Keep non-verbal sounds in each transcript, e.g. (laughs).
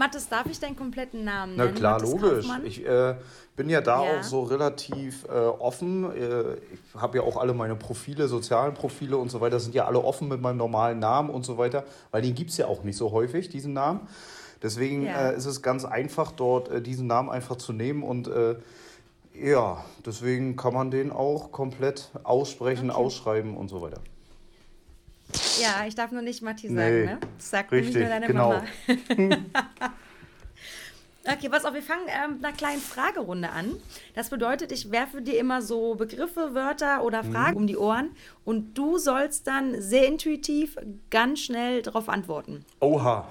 Mathis, darf ich deinen kompletten Namen nennen? Na klar, Mathis logisch. Kaufmann? Ich äh, bin ja da Ja. auch so relativ äh, offen. Äh, ich habe ja auch alle meine Profile, sozialen Profile und so weiter, sind ja alle offen mit meinem normalen Namen und so weiter, weil den gibt es ja auch nicht so häufig, diesen Namen. Deswegen Ja. äh, ist es ganz einfach, dort äh, diesen Namen einfach zu nehmen und äh, ja, deswegen kann man den auch komplett aussprechen, ausschreiben und so weiter. Ja, ich darf nur nicht Matti Nee, sagen, ne? Das sagt nämlich nur deine genau. Mama. (laughs) okay, pass auf, wir fangen ähm, mit einer kleinen Fragerunde an. Das bedeutet, ich werfe dir immer so Begriffe, Wörter oder Mhm. Fragen um die Ohren und du sollst dann sehr intuitiv ganz schnell darauf antworten. Oha.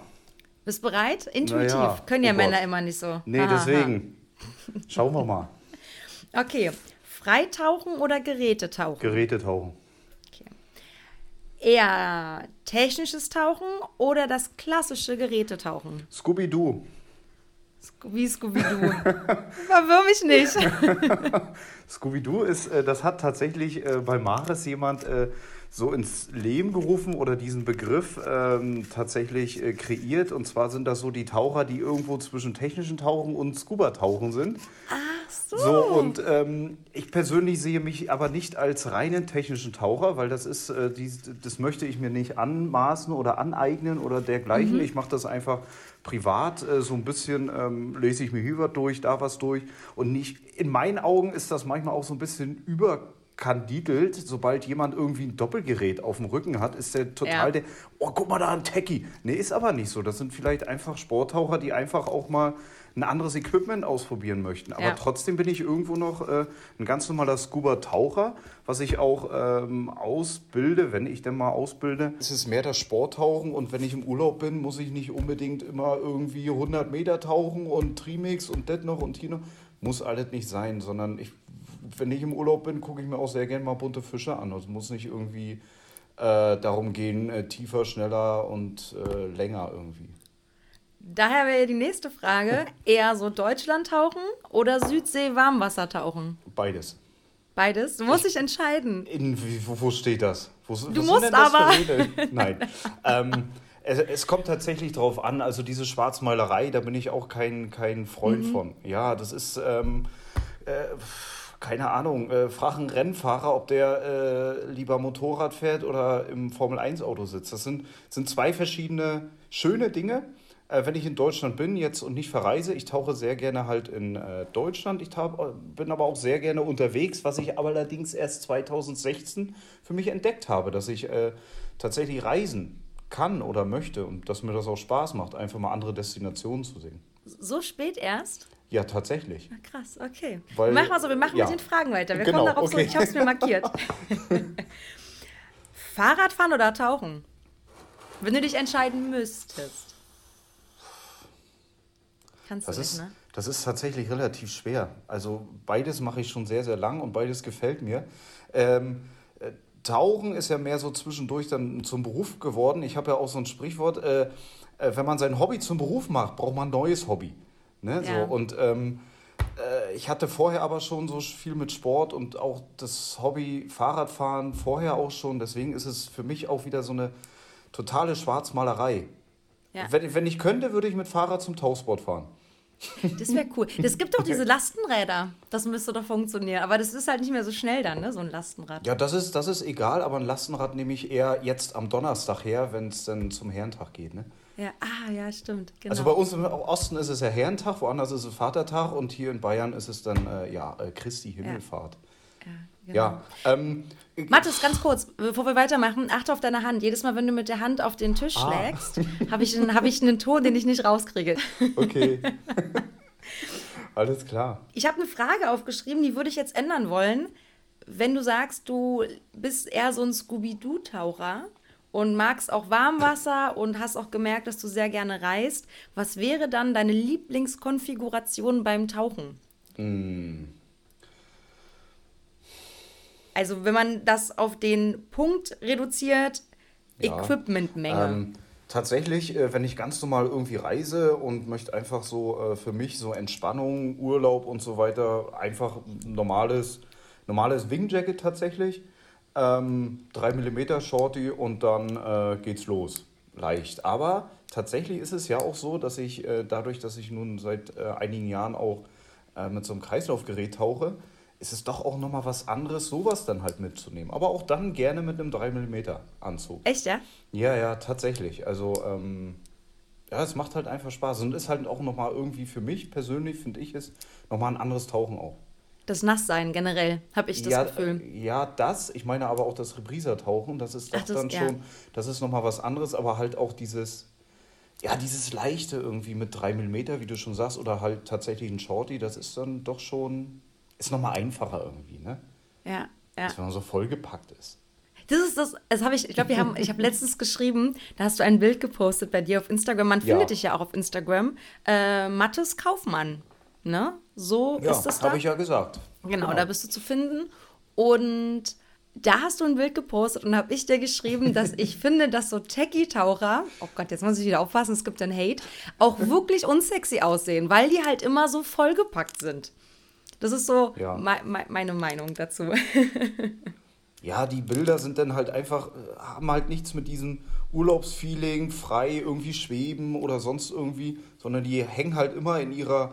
Bist bereit? Intuitiv. Ja, Können ja oh Männer Gott. immer nicht so. Nee, Haha. deswegen. Schauen wir mal. (laughs) Okay. Freitauchen oder Gerätetauchen? Gerätetauchen. Eher technisches Tauchen oder das klassische Gerätetauchen? Scooby-Doo. Wie Scooby-Doo. (laughs) Verwirr mich nicht. (laughs) Scooby-Doo ist, äh, das hat tatsächlich äh, bei Maris jemand äh, so ins Leben gerufen oder diesen Begriff ähm, tatsächlich äh, kreiert. Und zwar sind das so die Taucher, die irgendwo zwischen technischen Tauchen und Scuba-Tauchen sind. Ach so. So, und ähm, ich persönlich sehe mich aber nicht als reinen technischen Taucher, weil das ist, äh, dies, das möchte ich mir nicht anmaßen oder aneignen oder dergleichen. Ich mache das einfach privat, äh, so ein bisschen ähm, lese ich mir hier was durch, da was durch. Und nicht, in meinen Augen ist das manchmal auch so ein bisschen überkandidelt. Sobald jemand irgendwie ein Doppelgerät auf dem Rücken hat, ist der total Ja. der, oh, guck mal da, ein Techie. Nee, ist aber nicht so. Das sind vielleicht einfach Sporttaucher, die einfach auch mal ein anderes Equipment ausprobieren möchten. Aber Ja. trotzdem bin ich irgendwo noch äh, ein ganz normaler Scuba-Taucher, was ich auch ähm, ausbilde, wenn ich denn mal ausbilde. Es ist mehr das Sporttauchen und wenn ich im Urlaub bin, muss ich nicht unbedingt immer irgendwie 100 Meter tauchen und Trimix und das noch und hier noch. Muss alles nicht sein, sondern ich, wenn ich im Urlaub bin, gucke ich mir auch sehr gerne mal bunte Fische an. Es muss nicht irgendwie äh, darum gehen, äh, tiefer, schneller und äh, länger irgendwie. Daher wäre die nächste Frage: (laughs) eher so Deutschland-Tauchen oder Südsee-Warmwassertauchen? Beides. Beides? Du musst dich entscheiden. In, wo, wo steht das? Wo, sind musst aber. (laughs) Nein. ähm, es, es kommt tatsächlich drauf an, also diese Schwarzmalerei, da bin ich auch kein, kein Freund Mhm. von. Ja, das ist, ähm, äh, keine Ahnung, äh, frag einen Rennfahrer, ob der äh, lieber Motorrad fährt oder im Formel-1-Auto sitzt. Das sind, sind zwei verschiedene schöne Dinge. Äh, wenn ich in Deutschland bin jetzt und nicht verreise, ich tauche sehr gerne halt in äh, Deutschland. Ich tau- bin aber auch sehr gerne unterwegs, was ich aber allerdings erst 2016 für mich entdeckt habe, dass ich äh, tatsächlich reisen kann oder möchte und dass mir das auch Spaß macht, einfach mal andere Destinationen zu sehen. So spät erst? Ja, tatsächlich. Na, krass, okay. Weil- Mach mal so, wir machen ja. mit den Fragen weiter. Wir Genau, kommen darauf okay. so, ich habe es mir markiert. (laughs) (laughs) Fahrradfahren oder Tauchen? Wenn du dich entscheiden müsstest. Kannst du Das nicht, ist, ne? das ist tatsächlich relativ schwer. Also beides mache ich schon sehr, sehr lang und beides gefällt mir. Ähm, äh, Tauchen ist ja mehr so zwischendurch dann zum Beruf geworden. Ich habe ja auch so ein Sprichwort, äh, äh, wenn man sein Hobby zum Beruf macht, braucht man ein neues Hobby. Ne? Ja. So, und ähm, äh, ich hatte vorher aber schon so viel mit Sport und auch das Hobby Fahrradfahren vorher auch schon. Deswegen ist es für mich auch wieder so eine totale Schwarzmalerei. Ja. Wenn, wenn ich könnte, würde ich mit Fahrrad zum Tauchsport fahren. Das wäre cool. Es gibt doch (laughs) diese Lastenräder. Das müsste doch funktionieren. Aber das ist halt nicht mehr so schnell dann, ne? So ein Lastenrad. Ja, das ist, das ist egal, aber ein Lastenrad nehme ich eher jetzt am Donnerstag her, wenn es dann zum Herrentag geht. Ne? Ja, ah, ja, stimmt. Genau. Also bei uns im Osten ist es ja Herrentag, woanders ist es Vatertag und hier in Bayern ist es dann äh, ja, äh, Christi Himmelfahrt. ja, genau. Ja, ähm, Mathis, ganz kurz, bevor wir weitermachen, achte auf deine Hand. Jedes Mal, wenn du mit der Hand auf den Tisch Ah. schlägst, habe ich, einen- hab ich einen Ton, den ich nicht rauskriege. okay. (laughs) Alles klar. Ich habe eine Frage aufgeschrieben, die würde ich jetzt ändern wollen. Wenn du sagst, du bist eher so ein Scooby-Doo-Taucher und magst auch Warmwasser und hast auch gemerkt, dass du sehr gerne reist, was wäre dann deine Lieblingskonfiguration beim Tauchen? Also wenn man das auf den Punkt reduziert, ja. Equipmentmenge. Ähm, tatsächlich, äh, wenn ich ganz normal irgendwie reise und möchte einfach so äh, für mich so Entspannung, Urlaub und so weiter, einfach normales, normales Wingjacket tatsächlich. Ähm, 3 mm Shorty und dann äh, geht's los. Leicht. Aber tatsächlich ist es ja auch so, dass ich äh, dadurch, dass ich nun seit äh, einigen Jahren auch äh, mit so einem Kreislaufgerät tauche, ist es doch auch nochmal was anderes, sowas dann halt mitzunehmen. Aber auch dann gerne mit einem 3 mm Anzug. Echt, ja? Ja, ja, tatsächlich. Also, ähm, ja, es macht halt einfach Spaß und ist halt auch nochmal irgendwie für mich persönlich, finde ich es, nochmal ein anderes Tauchen auch. Das Nasssein generell, habe ich das ja, Gefühl. Ja, das. Ich meine aber auch das Repriser-Tauchen. Das ist doch Ach, das, dann ja. schon, das ist nochmal was anderes, aber halt auch dieses, ja, dieses Leichte irgendwie mit 3 mm, wie du schon sagst, oder halt tatsächlich ein Shorty, das ist dann doch schon, ist nochmal einfacher irgendwie, ne? Ja, ja. Als wenn man so vollgepackt ist. Das ist das, das habe ich, ich glaube, wir haben, ich habe letztens geschrieben, da hast du ein Bild gepostet bei dir auf Instagram. Man ja. findet dich ja auch auf Instagram. Äh, Mattes Kaufmann. Ne? So ja, ist das da. habe ich ja gesagt. Genau, genau, da bist du zu finden. Und da hast du ein Bild gepostet und habe ich dir geschrieben, (laughs) dass ich finde, dass so Techie-Taucher, oh Gott, jetzt muss ich wieder aufpassen, es gibt einen Hate, auch (laughs) wirklich unsexy aussehen, weil die halt immer so vollgepackt sind. Das ist so ja. me me meine Meinung dazu. (laughs) ja, die Bilder sind dann halt einfach, äh, haben halt nichts mit diesem Urlaubsfeeling, frei irgendwie schweben oder sonst irgendwie, sondern die hängen halt immer in ihrer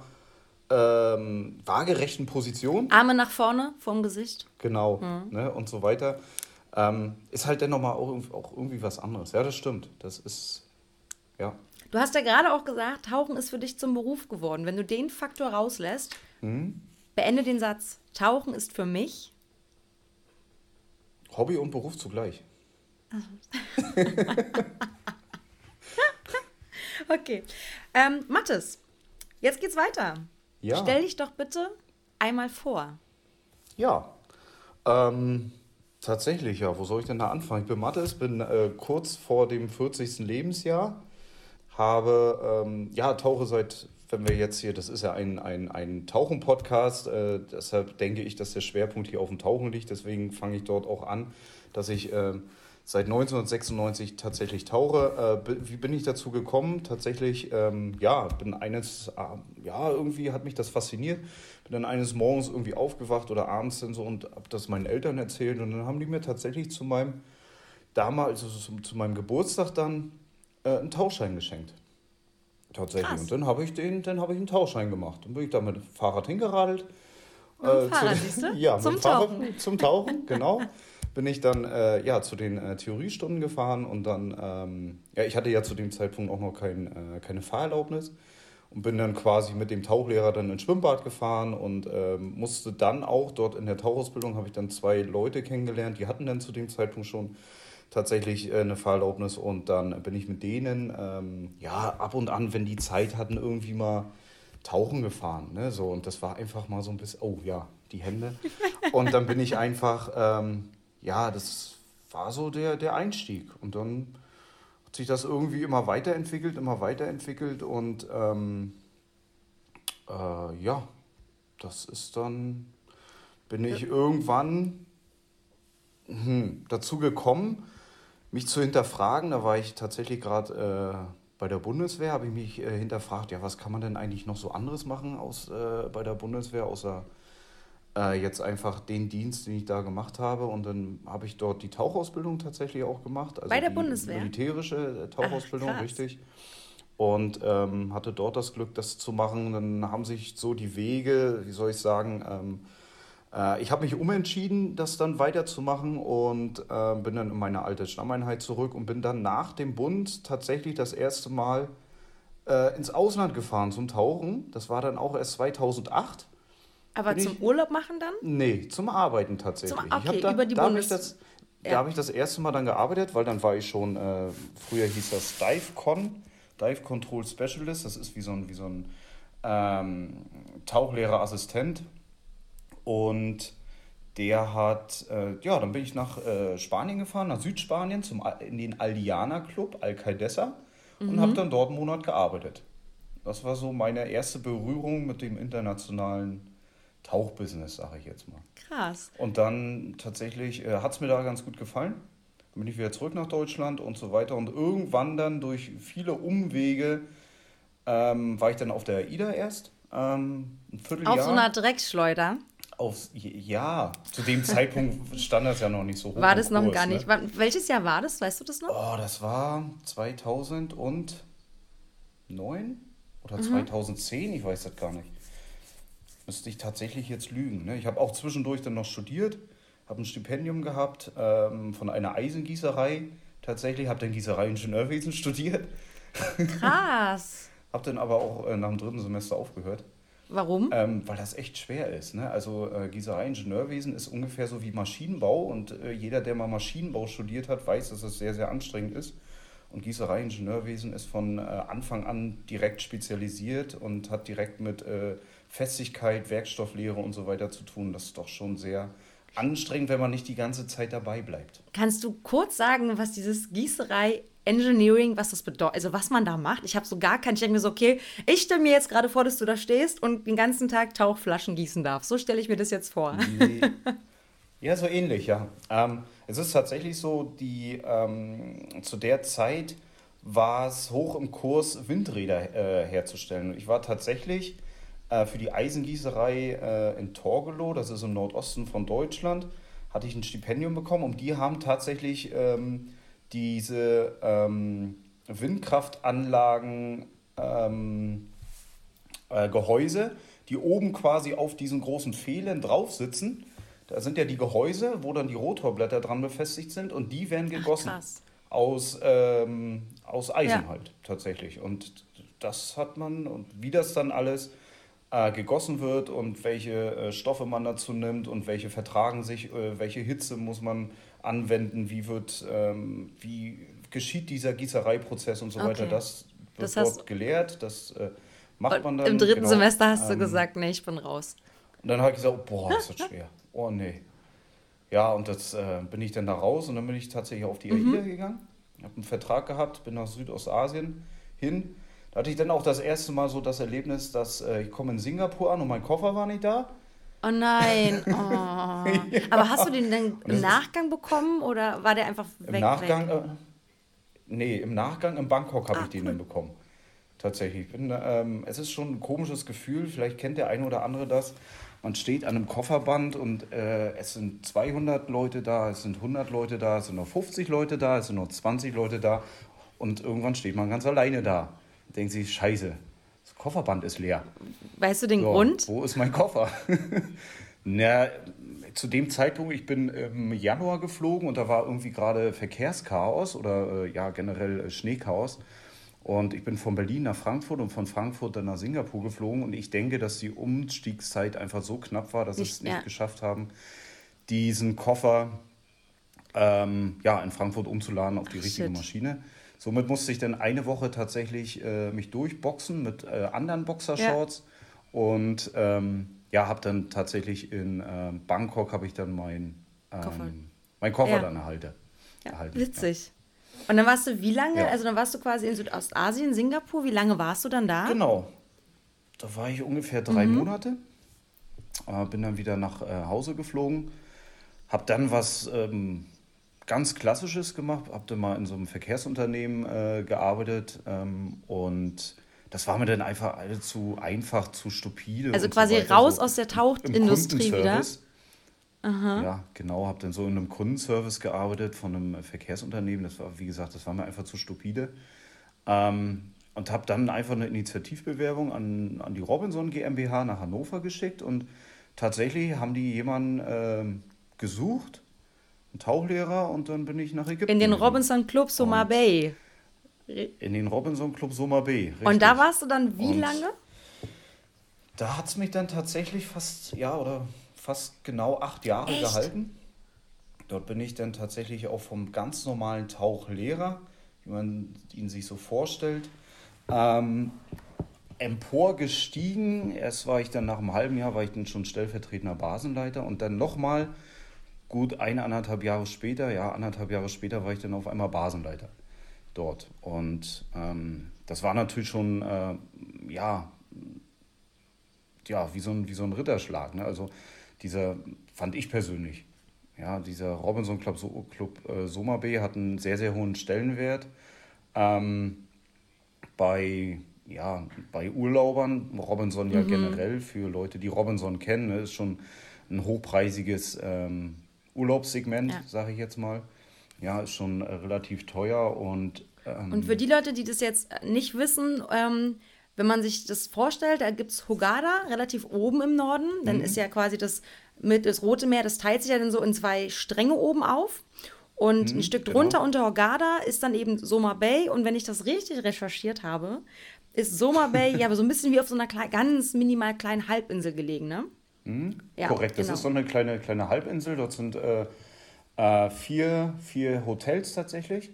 ähm, waagerechten Position. Arme nach vorne vom Gesicht. Genau, mhm. ne, und so weiter. Ähm, ist halt dann nochmal auch, auch irgendwie was anderes. Ja, das stimmt. Das ist, ja. Du hast ja gerade auch gesagt, Tauchen ist für dich zum Beruf geworden. Wenn du den Faktor rauslässt, mhm. beende den Satz. Tauchen ist für mich Hobby und Beruf zugleich. (laughs) okay. Ähm, Mathis, jetzt geht's weiter. Ja. Stell dich doch bitte einmal vor. Ja, ähm, tatsächlich, ja. Wo soll ich denn da anfangen? Ich bin Mathis, bin äh, kurz vor dem 40. Lebensjahr, habe, ähm, ja, tauche seit, wenn wir jetzt hier, das ist ja ein, ein, ein Tauchen-Podcast, äh, deshalb denke ich, dass der Schwerpunkt hier auf dem Tauchen liegt, deswegen fange ich dort auch an, dass ich äh, seit 1996 tatsächlich tauche. Äh, wie bin ich dazu gekommen? Tatsächlich, ähm, ja, bin eines, äh, ja, irgendwie hat mich das fasziniert. Bin dann eines Morgens irgendwie aufgewacht oder abends dann so und habe das meinen Eltern erzählt und dann haben die mir tatsächlich zu meinem, damals, also zu, zu meinem Geburtstag dann äh, einen Tauschschein geschenkt. Tatsächlich. Krass. Und dann habe ich den, dann habe ich einen Tauschschein gemacht. Dann bin ich da mit dem Fahrrad hingeradelt. Mit dem Fahrrad, siehst du? (laughs) Ja, zum Tauchen. Fahrrad, zum Tauchen, genau. (laughs) bin ich dann äh, ja, zu den äh, Theoriestunden gefahren und dann, ähm, ja, ich hatte ja zu dem Zeitpunkt auch noch kein, äh, keine Fahrerlaubnis und bin dann quasi mit dem Tauchlehrer dann ins Schwimmbad gefahren und ähm, musste dann auch dort in der Tauchausbildung habe ich dann zwei Leute kennengelernt, die hatten dann zu dem Zeitpunkt schon tatsächlich äh, eine Fahrerlaubnis und dann bin ich mit denen ähm, ja ab und an, wenn die Zeit hatten, irgendwie mal tauchen gefahren, ne, so. Und das war einfach mal so ein bisschen, oh ja, die Hände. (laughs) Und dann bin ich einfach ähm, ja, das war so der, der Einstieg. Und dann hat sich das irgendwie immer weiterentwickelt, immer weiterentwickelt und ähm, äh, ja, das ist dann, bin ich irgendwann hm, dazu gekommen, mich zu hinterfragen. Da war ich tatsächlich gerade äh, bei der Bundeswehr, habe ich mich äh, hinterfragt, ja, was kann man denn eigentlich noch so anderes machen aus, äh, bei der Bundeswehr, außer äh, jetzt einfach den Dienst, den ich da gemacht habe. Und dann habe ich dort die Tauchausbildung tatsächlich auch gemacht. Also Bei der Bundeswehr? Militärische äh, Tauchausbildung, Ach, richtig. Und ähm, hatte dort das Glück, das zu machen. Dann haben sich so die Wege, wie soll ich sagen, ähm, äh, ich habe mich umentschieden, das dann weiterzumachen und äh, bin dann in meine alte Stammeinheit zurück und bin dann nach dem Bund tatsächlich das erste Mal äh, ins Ausland gefahren zum Tauchen. Das war dann auch erst 2008. Aber zum ich, Urlaub machen dann? Nee, zum Arbeiten tatsächlich. Zum, okay, da, über die da Bundes... Das, ja. Da habe ich das erste Mal dann gearbeitet, weil dann war ich schon, äh, früher hieß das DiveCon, Dive Control Specialist. Das ist wie so ein, wie so ein ähm, Tauchlehrerassistent. Und der hat, äh, ja, dann bin ich nach äh, Spanien gefahren, nach Südspanien, zum, in den Aldiana Club, Alcaldesa, mhm. und habe dann dort einen Monat gearbeitet. Das war so meine erste Berührung mit dem internationalen Tauchbusiness, sage ich jetzt mal. Krass. Und dann tatsächlich äh, hat es mir da ganz gut gefallen. Dann bin ich wieder zurück nach Deutschland und so weiter. Und irgendwann dann durch viele Umwege ähm, war ich dann auf der AIDA erst. Ähm, ein Vierteljahr. Auf so einer Drecksschleuder. Auf, ja, zu dem Zeitpunkt stand das ja noch nicht so hoch. War das noch Kurs, gar ne? nicht. Wann- Welches Jahr war das? Weißt du das noch? Oh, das war 2009 Mhm. oder 2010, ich weiß das gar nicht. Müsste ich tatsächlich jetzt lügen. Ne? Ich habe auch zwischendurch dann noch studiert, habe ein Stipendium gehabt ähm, von einer Eisengießerei. Tatsächlich habe dann Gießerei-Ingenieurwesen (laughs) studiert, Krass. habe dann aber auch äh, nach dem dritten Semester aufgehört. Warum? Ähm, weil das echt schwer ist. Ne? Also äh, Gießerei-Ingenieurwesen ist ungefähr so wie Maschinenbau und äh, jeder, der mal Maschinenbau studiert hat, weiß, dass es sehr, sehr anstrengend ist. Und Gießerei-Ingenieurwesen ist von äh, Anfang an direkt spezialisiert und hat direkt mit äh, Festigkeit, Werkstofflehre und so weiter zu tun. Das ist doch schon sehr anstrengend, wenn man nicht die ganze Zeit dabei bleibt. Kannst du kurz sagen, was dieses Gießerei Engineering, was das bedeutet, also was man da macht? Ich habe so gar keinen, ich denke mir so, okay, ich stelle mir jetzt gerade vor, dass du da stehst und den ganzen Tag Tauchflaschen gießen darfst. So stelle ich mir das jetzt vor. Ja, so ähnlich, ja. Ähm, es ist tatsächlich so, die ähm, zu der Zeit war es hoch im Kurs, Windräder äh, herzustellen. Und ich war tatsächlich äh, für die Eisengießerei äh, in Torgelow, das ist im Nordosten von Deutschland, hatte ich ein Stipendium bekommen und die haben tatsächlich ähm, diese ähm, Windkraftanlagen ähm, äh, Gehäuse, die oben quasi auf diesen großen Pfählen drauf sitzen. Da sind ja die Gehäuse, wo dann die Rotorblätter dran befestigt sind und die werden gegossen. krass. aus, ähm, aus Eisen Ja. halt tatsächlich. Und das hat man und wie das dann alles äh, gegossen wird und welche äh, Stoffe man dazu nimmt und welche vertragen sich, äh, welche Hitze muss man anwenden, wie wird, ähm, wie geschieht dieser Gießereiprozess und so weiter. Okay. Das wird Das dort gelehrt, das äh, macht man dann. Im dritten genau. Semester hast du Ähm, gesagt, nee, ich bin raus. und dann habe ich gesagt, boah, ist das schwer. Oh nee. Ja, und das äh, bin ich dann da raus und dann bin ich tatsächlich auf die AIDA gegangen. Habe einen Vertrag gehabt, bin nach Südostasien hin. Da hatte ich dann auch das erste Mal so das Erlebnis, dass äh, ich komme in Singapur an und mein Koffer war nicht da. Oh nein. (laughs) Oh. Aber hast du den dann im Nachgang bekommen oder war der einfach weg? Im Nachgang, weg? äh, nee, im Nachgang in Bangkok habe Ah, ich den cool. dann bekommen. Tatsächlich. Ich Bin, ähm, es ist schon ein komisches Gefühl, vielleicht kennt der eine oder andere das. Man steht an einem Kofferband und äh, es sind 200 Leute da, es sind 100 Leute da, es sind noch 50 Leute da, es sind noch 20 Leute da und irgendwann steht man ganz alleine da. Denkt sich, scheiße, das Kofferband ist leer. Weißt du den So, Grund? Wo ist mein Koffer? (laughs) Na, zu dem Zeitpunkt, ich bin im Januar geflogen und da war irgendwie gerade Verkehrschaos oder äh, ja generell äh, Schneechaos. Und ich bin von Berlin nach Frankfurt und von Frankfurt dann nach Singapur geflogen. Und ich denke, dass die Umstiegszeit einfach so knapp war, dass sie es nicht ja. geschafft haben, diesen Koffer ähm, ja, in Frankfurt umzuladen auf die Ach, richtige shit. Maschine. Somit musste ich dann eine Woche tatsächlich äh, mich durchboxen mit äh, anderen Boxershorts und ähm, ja, habe dann tatsächlich in ähm, Bangkok habe ich dann mein, ähm, Koffer. mein Koffer Ja. dann erhalte, Ja, erhalten. witzig. Und dann warst du wie lange? Ja. Also dann warst du quasi in Südostasien, Singapur. Wie lange warst du dann da? Ja. Genau. Da war ich ungefähr drei Monate. Äh, bin dann wieder nach äh, Hause geflogen. Habe dann was ähm, ganz Klassisches gemacht. Habe dann mal in so einem Verkehrsunternehmen äh, gearbeitet. Ähm, und das war mir dann einfach allzu einfach, zu stupide. Also quasi so raus so aus der Tauchindustrie wieder? Kundenservice. Ja, genau, habe dann so in einem Kundenservice gearbeitet von einem Verkehrsunternehmen. Das war, wie gesagt, das war mir einfach zu stupide. Ähm, und habe dann einfach eine Initiativbewerbung an, an die Robinson GmbH nach Hannover geschickt. Und tatsächlich haben die jemanden ähm, gesucht, Tauchlehrer, und dann bin ich nach Ägypten. In den. Robinson Club Soma Und- Bay. In den Robinson Club Soma B. Und da richtig. warst du dann wie Und- lange? Da hat es mich dann tatsächlich fast, ja, oder fast genau acht Jahre Echt? gehalten. Dort bin ich dann tatsächlich auch vom ganz normalen Tauchlehrer, wie man ihn sich so vorstellt, ähm, emporgestiegen. Erst war ich dann nach einem halben Jahr, war ich dann schon stellvertretender Basenleiter und dann nochmal gut eine, anderthalb Jahre später, ja, anderthalb Jahre später war ich dann auf einmal Basenleiter dort. Und ähm, das war natürlich schon, äh, ja, ja, wie so ein, wie so ein Ritterschlag. Ne? Also dieser, fand ich persönlich, ja, dieser Robinson Club, so Club äh, Soma Bay hat einen sehr, sehr hohen Stellenwert. Ähm, bei, ja, bei Urlaubern, Robinson ja mhm. generell, für Leute, die Robinson kennen, ne, ist schon ein hochpreisiges ähm, Urlaubssegment, ja. sage ich jetzt mal. Ja, ist schon äh, relativ teuer und. Ähm, und für die Leute, die das jetzt nicht wissen, ähm, wenn man sich das vorstellt, da gibt es Hogada relativ oben im Norden. Dann mhm. ist ja quasi das, mit, das Rote Meer, das teilt sich ja dann so in zwei Stränge oben auf. Und mhm, ein Stück genau. drunter unter Hogada ist dann eben Soma Bay. Und wenn ich das richtig recherchiert habe, ist Soma Bay ja so ein bisschen wie auf so einer klein, ganz minimal kleinen Halbinsel gelegen, ne? Mhm, ja, korrekt, das genau. ist so eine kleine, kleine Halbinsel. Dort sind äh, äh, vier, vier Hotels tatsächlich.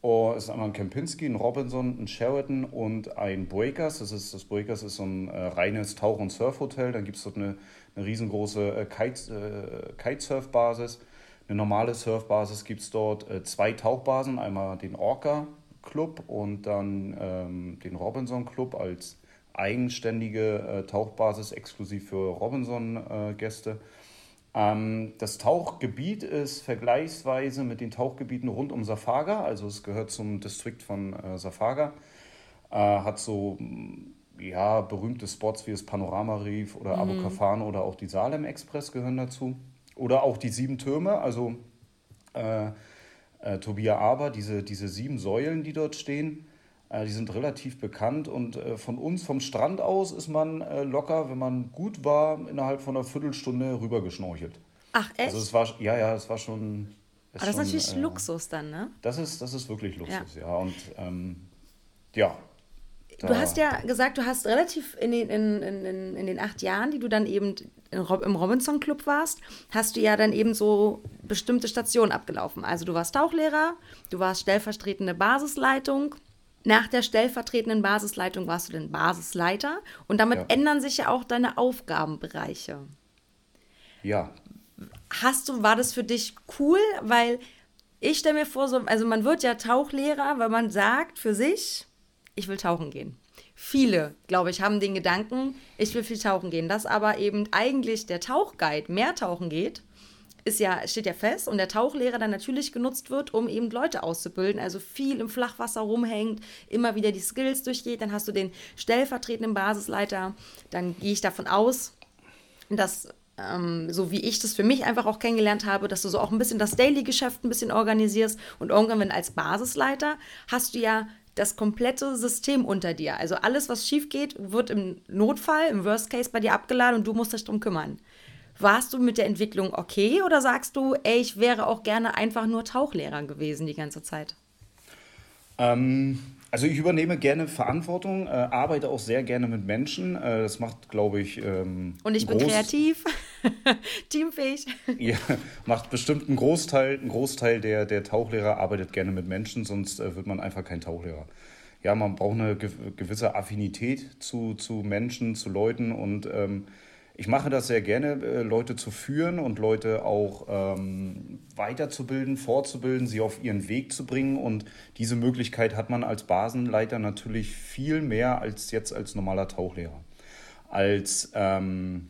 Oh, es ist einmal ein Kempinski, ein Robinson, ein Sheraton und ein Breakers. Das, ist, das Breakers ist so ein äh, reines Tauch- und Surfhotel. Dann gibt es dort eine, eine riesengroße äh, Kite, äh, Kitesurf-Basis. Eine normale Surfbasis gibt es dort äh, zwei Tauchbasen. Einmal den Orca Club und dann ähm, den Robinson Club als eigenständige äh, Tauchbasis exklusiv für Robinson-Gäste. Äh, ähm, das Tauchgebiet ist vergleichsweise mit den Tauchgebieten rund um Safaga, also es gehört zum Distrikt von äh, Safaga, äh, hat so ja, berühmte Spots wie das Panorama Reef oder mhm. Abu Kafan oder auch die Salem Express gehören dazu. Oder auch die sieben Türme, also äh, äh, Tobia Aber, diese, diese sieben Säulen, die dort stehen, die sind relativ bekannt und äh, von uns vom Strand aus ist man äh, locker, wenn man gut war, innerhalb von einer Viertelstunde rübergeschnorchelt. Ach, echt? Also es war, ja, ja, es war schon. Es Aber das schon, ist natürlich äh, Luxus dann, ne? Das ist, das ist wirklich Luxus, ja. ja. Und ähm, ja. Du hast ja gesagt, du hast relativ in den, in, in, in den acht Jahren, die du dann eben im Robinson Club warst, hast du ja dann eben so bestimmte Stationen abgelaufen. Also du warst Tauchlehrer, du warst stellvertretende Basisleitung nach der stellvertretenden Basisleitung warst du dann Basisleiter und damit ja. ändern sich ja auch deine Aufgabenbereiche. Ja. Hast du, war das für dich cool? Weil ich stelle mir vor, so, also man wird ja Tauchlehrer, weil man sagt für sich, ich will tauchen gehen. Viele, glaube ich, haben den Gedanken, ich will viel tauchen gehen. Dass aber eben eigentlich der Tauchguide mehr tauchen geht ist ja, steht ja fest und der Tauchlehrer dann natürlich genutzt wird, um eben Leute auszubilden, also viel im Flachwasser rumhängt, immer wieder die Skills durchgeht, dann hast du den stellvertretenden Basisleiter, dann gehe ich davon aus, dass ähm, so wie ich das für mich einfach auch kennengelernt habe, dass du so auch ein bisschen das Daily-Geschäft ein bisschen organisierst und irgendwann, wenn als Basisleiter, hast du ja das komplette System unter dir. Also alles, was schief geht, wird im Notfall, im Worst Case bei dir abgeladen und du musst dich darum kümmern. Warst du mit der Entwicklung okay oder sagst du, ey, ich wäre auch gerne einfach nur Tauchlehrer gewesen die ganze Zeit? Ähm, also ich übernehme gerne Verantwortung, äh, arbeite auch sehr gerne mit Menschen. Äh, das macht, glaube ich. Ähm, Und ich bin kreativ, (laughs) teamfähig. (laughs) ja, macht bestimmt einen Großteil, ein Großteil der, der Tauchlehrer arbeitet gerne mit Menschen, sonst äh, wird man einfach kein Tauchlehrer. Ja, man braucht eine gewisse Affinität zu, zu Menschen, zu Leuten und ähm, ich mache das sehr gerne, äh, Leute zu führen und Leute auch ähm, weiterzubilden, fortzubilden, sie auf ihren Weg zu bringen. Und diese Möglichkeit hat man als Basenleiter natürlich viel mehr als jetzt als normaler Tauchlehrer. Als ähm,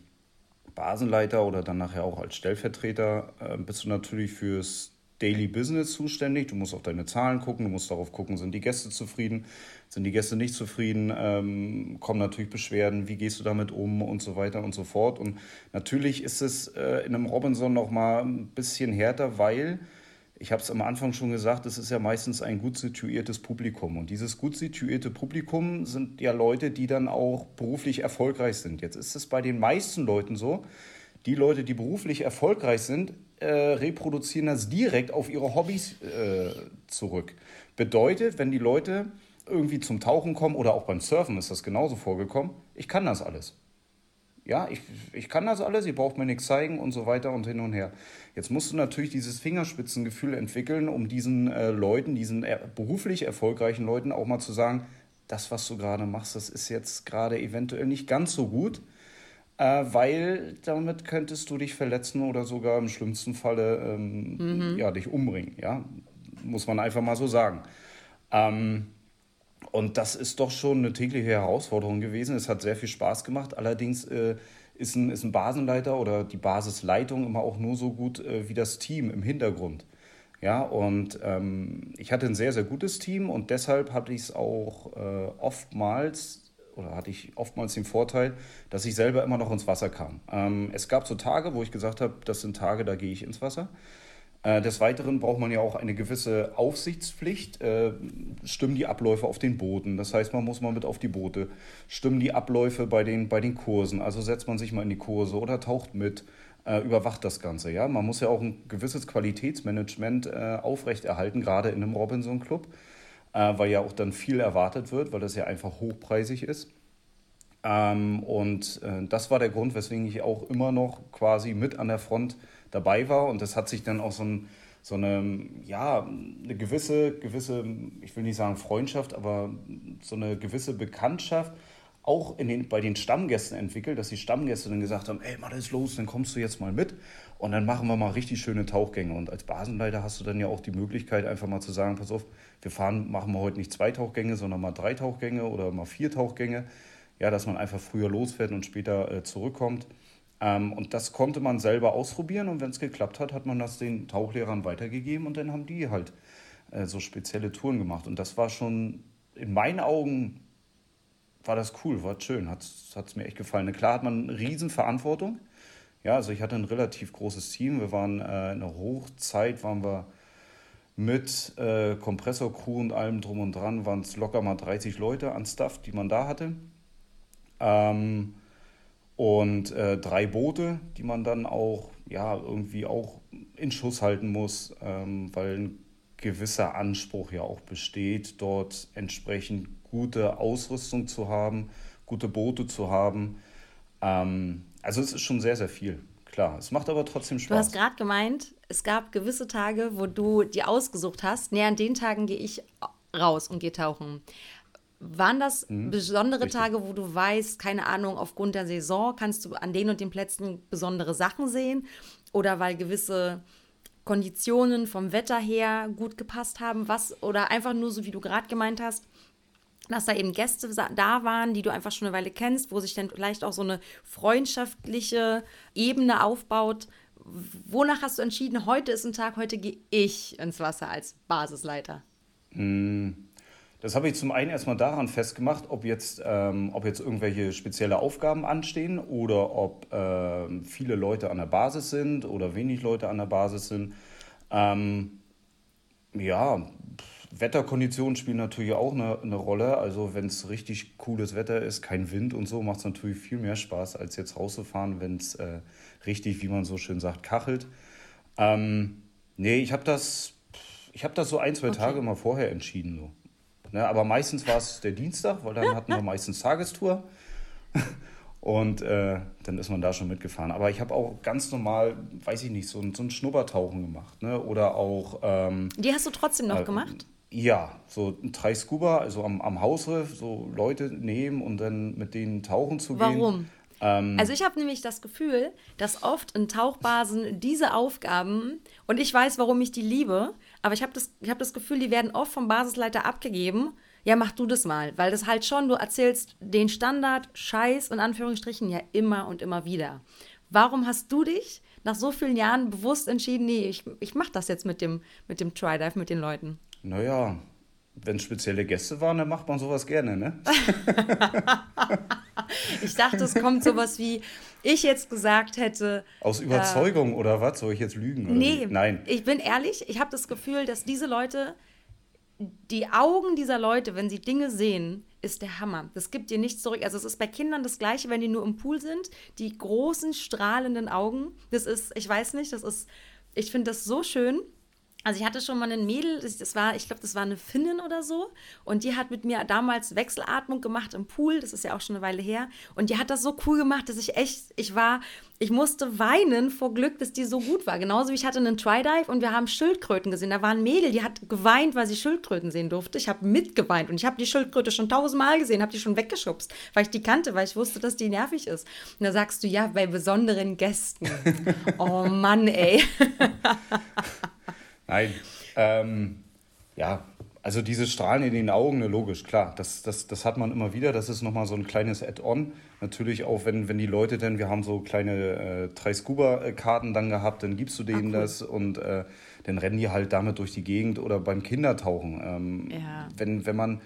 Basenleiter oder dann nachher auch als Stellvertreter äh, bist du natürlich fürs Daily Business zuständig. Du musst auf deine Zahlen gucken, du musst darauf gucken, sind die Gäste zufrieden, sind die Gäste nicht zufrieden, ähm, kommen natürlich Beschwerden, wie gehst du damit um und so weiter und so fort. Und natürlich ist es äh, in einem Robinson noch mal ein bisschen härter, weil ich habe es am Anfang schon gesagt, es ist ja meistens ein gut situiertes Publikum. Und dieses gut situierte Publikum sind ja Leute, die dann auch beruflich erfolgreich sind. Jetzt ist es bei den meisten Leuten so, die Leute, die beruflich erfolgreich sind, äh, reproduzieren das direkt auf ihre Hobbys äh, zurück. Bedeutet, wenn die Leute irgendwie zum Tauchen kommen oder auch beim Surfen ist das genauso vorgekommen, ich kann das alles. Ja, ich, ich kann das alles, ihr braucht mir nichts zeigen und so weiter und hin und her. Jetzt musst du natürlich dieses Fingerspitzengefühl entwickeln, um diesen äh, Leuten, diesen er beruflich erfolgreichen Leuten auch mal zu sagen, das, was du gerade machst, das ist jetzt gerade eventuell nicht ganz so gut äh, weil damit könntest du dich verletzen oder sogar im schlimmsten Falle ähm, mhm. ja, dich umbringen. Ja? Muss man einfach mal so sagen. Ähm, Und das ist doch schon eine tägliche Herausforderung gewesen. Es hat sehr viel Spaß gemacht. Allerdings äh, ist, ein, ist ein Basenleiter oder die Basisleitung immer auch nur so gut äh, wie das Team im Hintergrund. Ja, und ähm, ich hatte ein sehr, sehr gutes Team und deshalb hatte ich es auch äh, oftmals oder hatte ich oftmals den Vorteil, dass ich selber immer noch ins Wasser kam. Ähm, es gab so Tage, wo ich gesagt habe, das sind Tage, da gehe ich ins Wasser. Äh, des Weiteren braucht man ja auch eine gewisse Aufsichtspflicht. Äh, stimmen die Abläufe auf den Booten? Das heißt, man muss mal mit auf die Boote. Stimmen die Abläufe bei den, bei den Kursen? Also setzt man sich mal in die Kurse oder taucht mit, äh, überwacht das Ganze. Ja? Man muss ja auch ein gewisses Qualitätsmanagement äh, aufrechterhalten, gerade in einem Robinson-Club, äh, weil ja auch dann viel erwartet wird, weil das ja einfach hochpreisig ist. Ähm, und äh, das war der Grund, weswegen ich auch immer noch quasi mit an der Front dabei war. Und das hat sich dann auch so, ein, so eine, ja, eine gewisse, gewisse, ich will nicht sagen Freundschaft, aber so eine gewisse Bekanntschaft auch den, bei den Stammgästen entwickelt, dass die Stammgäste dann gesagt haben, ey, mal ist los, dann kommst du jetzt mal mit und dann machen wir mal richtig schöne Tauchgänge. Und als Basenleiter hast du dann ja auch die Möglichkeit, einfach mal zu sagen, pass auf, wir fahren, machen wir heute nicht zwei Tauchgänge, sondern mal drei Tauchgänge oder mal vier Tauchgänge. Ja, dass man einfach früher losfährt und später äh, zurückkommt. Ähm, und das konnte man selber ausprobieren und wenn es geklappt hat, hat man das den Tauchlehrern weitergegeben und dann haben die halt äh, so spezielle Touren gemacht. Und das war schon in meinen Augen war das cool, war schön, hat es mir echt gefallen. Klar hat man eine Riesenverantwortung. Ja, also ich hatte ein relativ großes Team. Wir waren äh, in der Hochzeit, waren wir mit äh, Kompressorcrew und allem drum und dran, waren es locker mal 30 Leute an Stuff, die man da hatte. Ähm, und äh, drei Boote, die man dann auch ja irgendwie auch in Schuss halten muss, ähm, weil ein gewisser Anspruch ja auch besteht, dort entsprechend gute Ausrüstung zu haben, gute Boote zu haben. Ähm, also es ist schon sehr, sehr viel. Klar, es macht aber trotzdem Spaß. Du hast gerade gemeint, es gab gewisse Tage, wo du die ausgesucht hast. Nee, an den Tagen gehe ich raus und gehe tauchen. Waren das mhm, besondere richtig. Tage, wo du weißt, keine Ahnung, aufgrund der Saison kannst du an den und den Plätzen besondere Sachen sehen? Oder weil gewisse Konditionen vom Wetter her gut gepasst haben? Was? Oder einfach nur so, wie du gerade gemeint hast, dass da eben Gäste da waren, die du einfach schon eine Weile kennst, wo sich dann vielleicht auch so eine freundschaftliche Ebene aufbaut. Wonach hast du entschieden, heute ist ein Tag, heute gehe ich ins Wasser als Basisleiter? Mhm. Das habe ich zum einen erstmal daran festgemacht, ob jetzt, ähm, ob jetzt irgendwelche spezielle Aufgaben anstehen oder ob äh, viele Leute an der Basis sind oder wenig Leute an der Basis sind. Ähm, ja, Wetterkonditionen spielen natürlich auch eine, eine Rolle. Also wenn es richtig cooles Wetter ist, kein Wind und so, macht es natürlich viel mehr Spaß, als jetzt rauszufahren, wenn es äh, richtig, wie man so schön sagt, kachelt. Ähm, nee, ich habe das, hab das so ein, zwei okay. Tage mal vorher entschieden. So. Ne? Aber meistens war es der Dienstag, weil dann hatten wir meistens Tagestour. (laughs) Und äh, dann ist man da schon mitgefahren. Aber ich habe auch ganz normal, weiß ich nicht, so ein, so ein Schnuppertauchen gemacht. Ne? Oder auch. Ähm, Die hast du trotzdem noch äh, gemacht? Ja, so drei Scuba, also am, am Hausriff, so Leute nehmen und dann mit denen tauchen zu Warum? gehen. Warum? Ähm, also ich habe nämlich das Gefühl, dass oft in Tauchbasen diese Aufgaben, und ich weiß, warum ich die liebe, aber ich habe das, hab das Gefühl, die werden oft vom Basisleiter abgegeben. Ja, mach du das mal, weil das halt schon, du erzählst den Standard Scheiß in Anführungsstrichen ja immer und immer wieder. Warum hast du dich nach so vielen Jahren bewusst entschieden, nee, ich, ich mache das jetzt mit dem, mit dem Try-Dive, mit den Leuten? Naja, wenn spezielle Gäste waren, dann macht man sowas gerne, ne? (laughs) ich dachte, es kommt sowas wie, ich jetzt gesagt hätte. Aus Überzeugung äh, oder was? Soll ich jetzt lügen? nee, nein. Ich bin ehrlich, ich habe das Gefühl, dass diese Leute, die Augen dieser Leute, wenn sie Dinge sehen, ist der Hammer. Das gibt dir nichts zurück. Also es ist bei Kindern das Gleiche, wenn die nur im Pool sind. Die großen, strahlenden Augen. Das ist, ich weiß nicht, das ist, ich finde das so schön. Also ich hatte schon mal ein Mädel, das war, ich glaube, das war eine Finnin oder so. Und die hat mit mir damals Wechselatmung gemacht im Pool. Das ist ja auch schon eine Weile her. Und die hat das so cool gemacht, dass ich echt, ich war, ich musste weinen vor Glück, dass die so gut war. Genauso wie ich hatte einen Try-Dive und wir haben Schildkröten gesehen. Da war ein Mädel, die hat geweint, weil sie Schildkröten sehen durfte. Ich habe mitgeweint und ich habe die Schildkröte schon tausendmal gesehen, habe die schon weggeschubst, weil ich die kannte, weil ich wusste, dass die nervig ist. Und da sagst du, ja, bei besonderen Gästen. (laughs) oh Mann, ey. (laughs) Nein. Ähm, ja, Also diese Strahlen in den Augen, ne, logisch, klar. Das, das, das hat man immer wieder. Das ist nochmal so ein kleines Add-on. Natürlich auch, wenn, wenn die Leute denn, wir haben so kleine äh, drei Scuba-Karten dann gehabt, dann gibst du denen ah, cool. das und äh, dann rennen die halt damit durch die Gegend oder beim Kindertauchen. Ähm, ja. wenn, wenn man,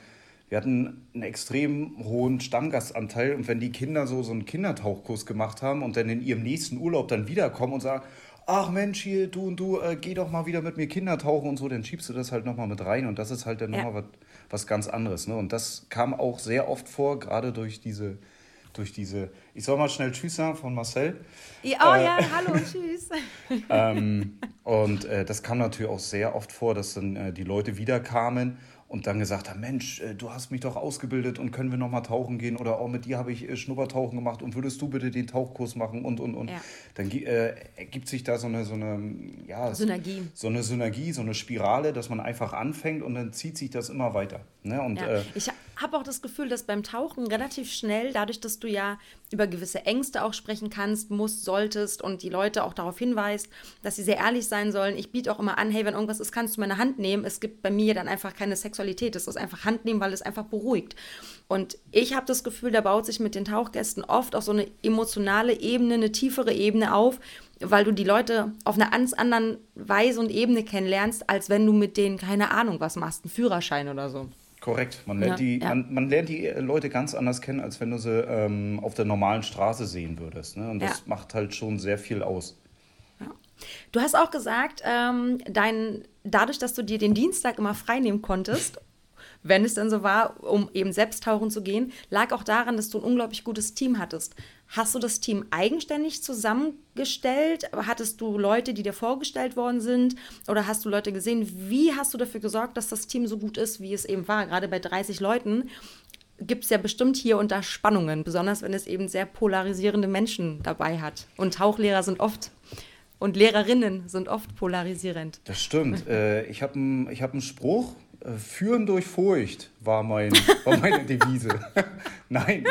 wir hatten einen extrem hohen Stammgastanteil und wenn die Kinder so, so einen Kindertauchkurs gemacht haben und dann in ihrem nächsten Urlaub dann wiederkommen und sagen, ach Mensch, hier, du und du, äh, geh doch mal wieder mit mir Kinder tauchen und so, dann schiebst du das halt nochmal mit rein und das ist halt dann ja. nochmal was, was ganz anderes. Ne? Und das kam auch sehr oft vor, gerade durch diese, durch diese, ich soll mal schnell Tschüss sagen von Marcel. Ja, oh äh, ja, hallo, (laughs) Tschüss. ähm, und äh, das kam natürlich auch sehr oft vor, dass dann äh, die Leute wieder kamen und dann gesagt haben, Mensch, äh, du hast mich doch ausgebildet und können wir noch mal tauchen gehen oder auch mit dir habe ich äh, Schnuppertauchen gemacht und würdest du bitte den Tauchkurs machen und und und. Ja. Dann äh, ergibt sich da so eine so eine ja, Synergie. So eine Synergie, so eine Spirale, dass man einfach anfängt und dann zieht sich das immer weiter. Ne? Und, ja. äh, ich habe auch das Gefühl, dass beim Tauchen relativ schnell, dadurch, dass du ja über gewisse Ängste auch sprechen kannst, musst, solltest und die Leute auch darauf hinweist, dass sie sehr ehrlich sein sollen. Ich biete auch immer an, hey, wenn irgendwas ist, kannst du meine Hand nehmen. Es gibt bei mir dann einfach keine Sexualität. Es ist einfach Hand nehmen, weil es einfach beruhigt. Und ich habe das Gefühl, da baut sich mit den Tauchgästen oft auch so eine emotionale Ebene, eine tiefere Ebene auf, weil du die Leute auf einer ganz anderen Weise und Ebene kennenlernst, als wenn du mit denen, keine Ahnung, was machst, einen Führerschein oder so. Korrekt. Man lernt, ja, die, ja. Man, man, lernt die Leute ganz anders kennen, als wenn du sie ähm, auf der normalen Straße sehen würdest. Ne? Und das ja. macht halt schon sehr viel aus. Du hast auch gesagt, ähm, dein, dadurch, dass du dir den Dienstag immer frei nehmen konntest wenn es dann so war, um eben selbst tauchen zu gehen, lag auch daran, dass du ein unglaublich gutes Team hattest. Hast du das Team eigenständig zusammengestellt? Hattest du Leute, die dir vorgestellt worden sind? Oder hast du Leute gesehen? Wie hast du dafür gesorgt, dass das Team so gut ist, wie es eben war? Gerade bei 30 Leuten gibt es ja bestimmt hier und da Spannungen, besonders wenn es eben sehr polarisierende Menschen dabei hat. Und Tauchlehrer sind oft und Lehrerinnen sind oft polarisierend. Das stimmt. (laughs) äh, ich habe einen hab Spruch, äh, Führen durch Furcht war, mein, war meine (laughs) Devise. (laughs) Nein.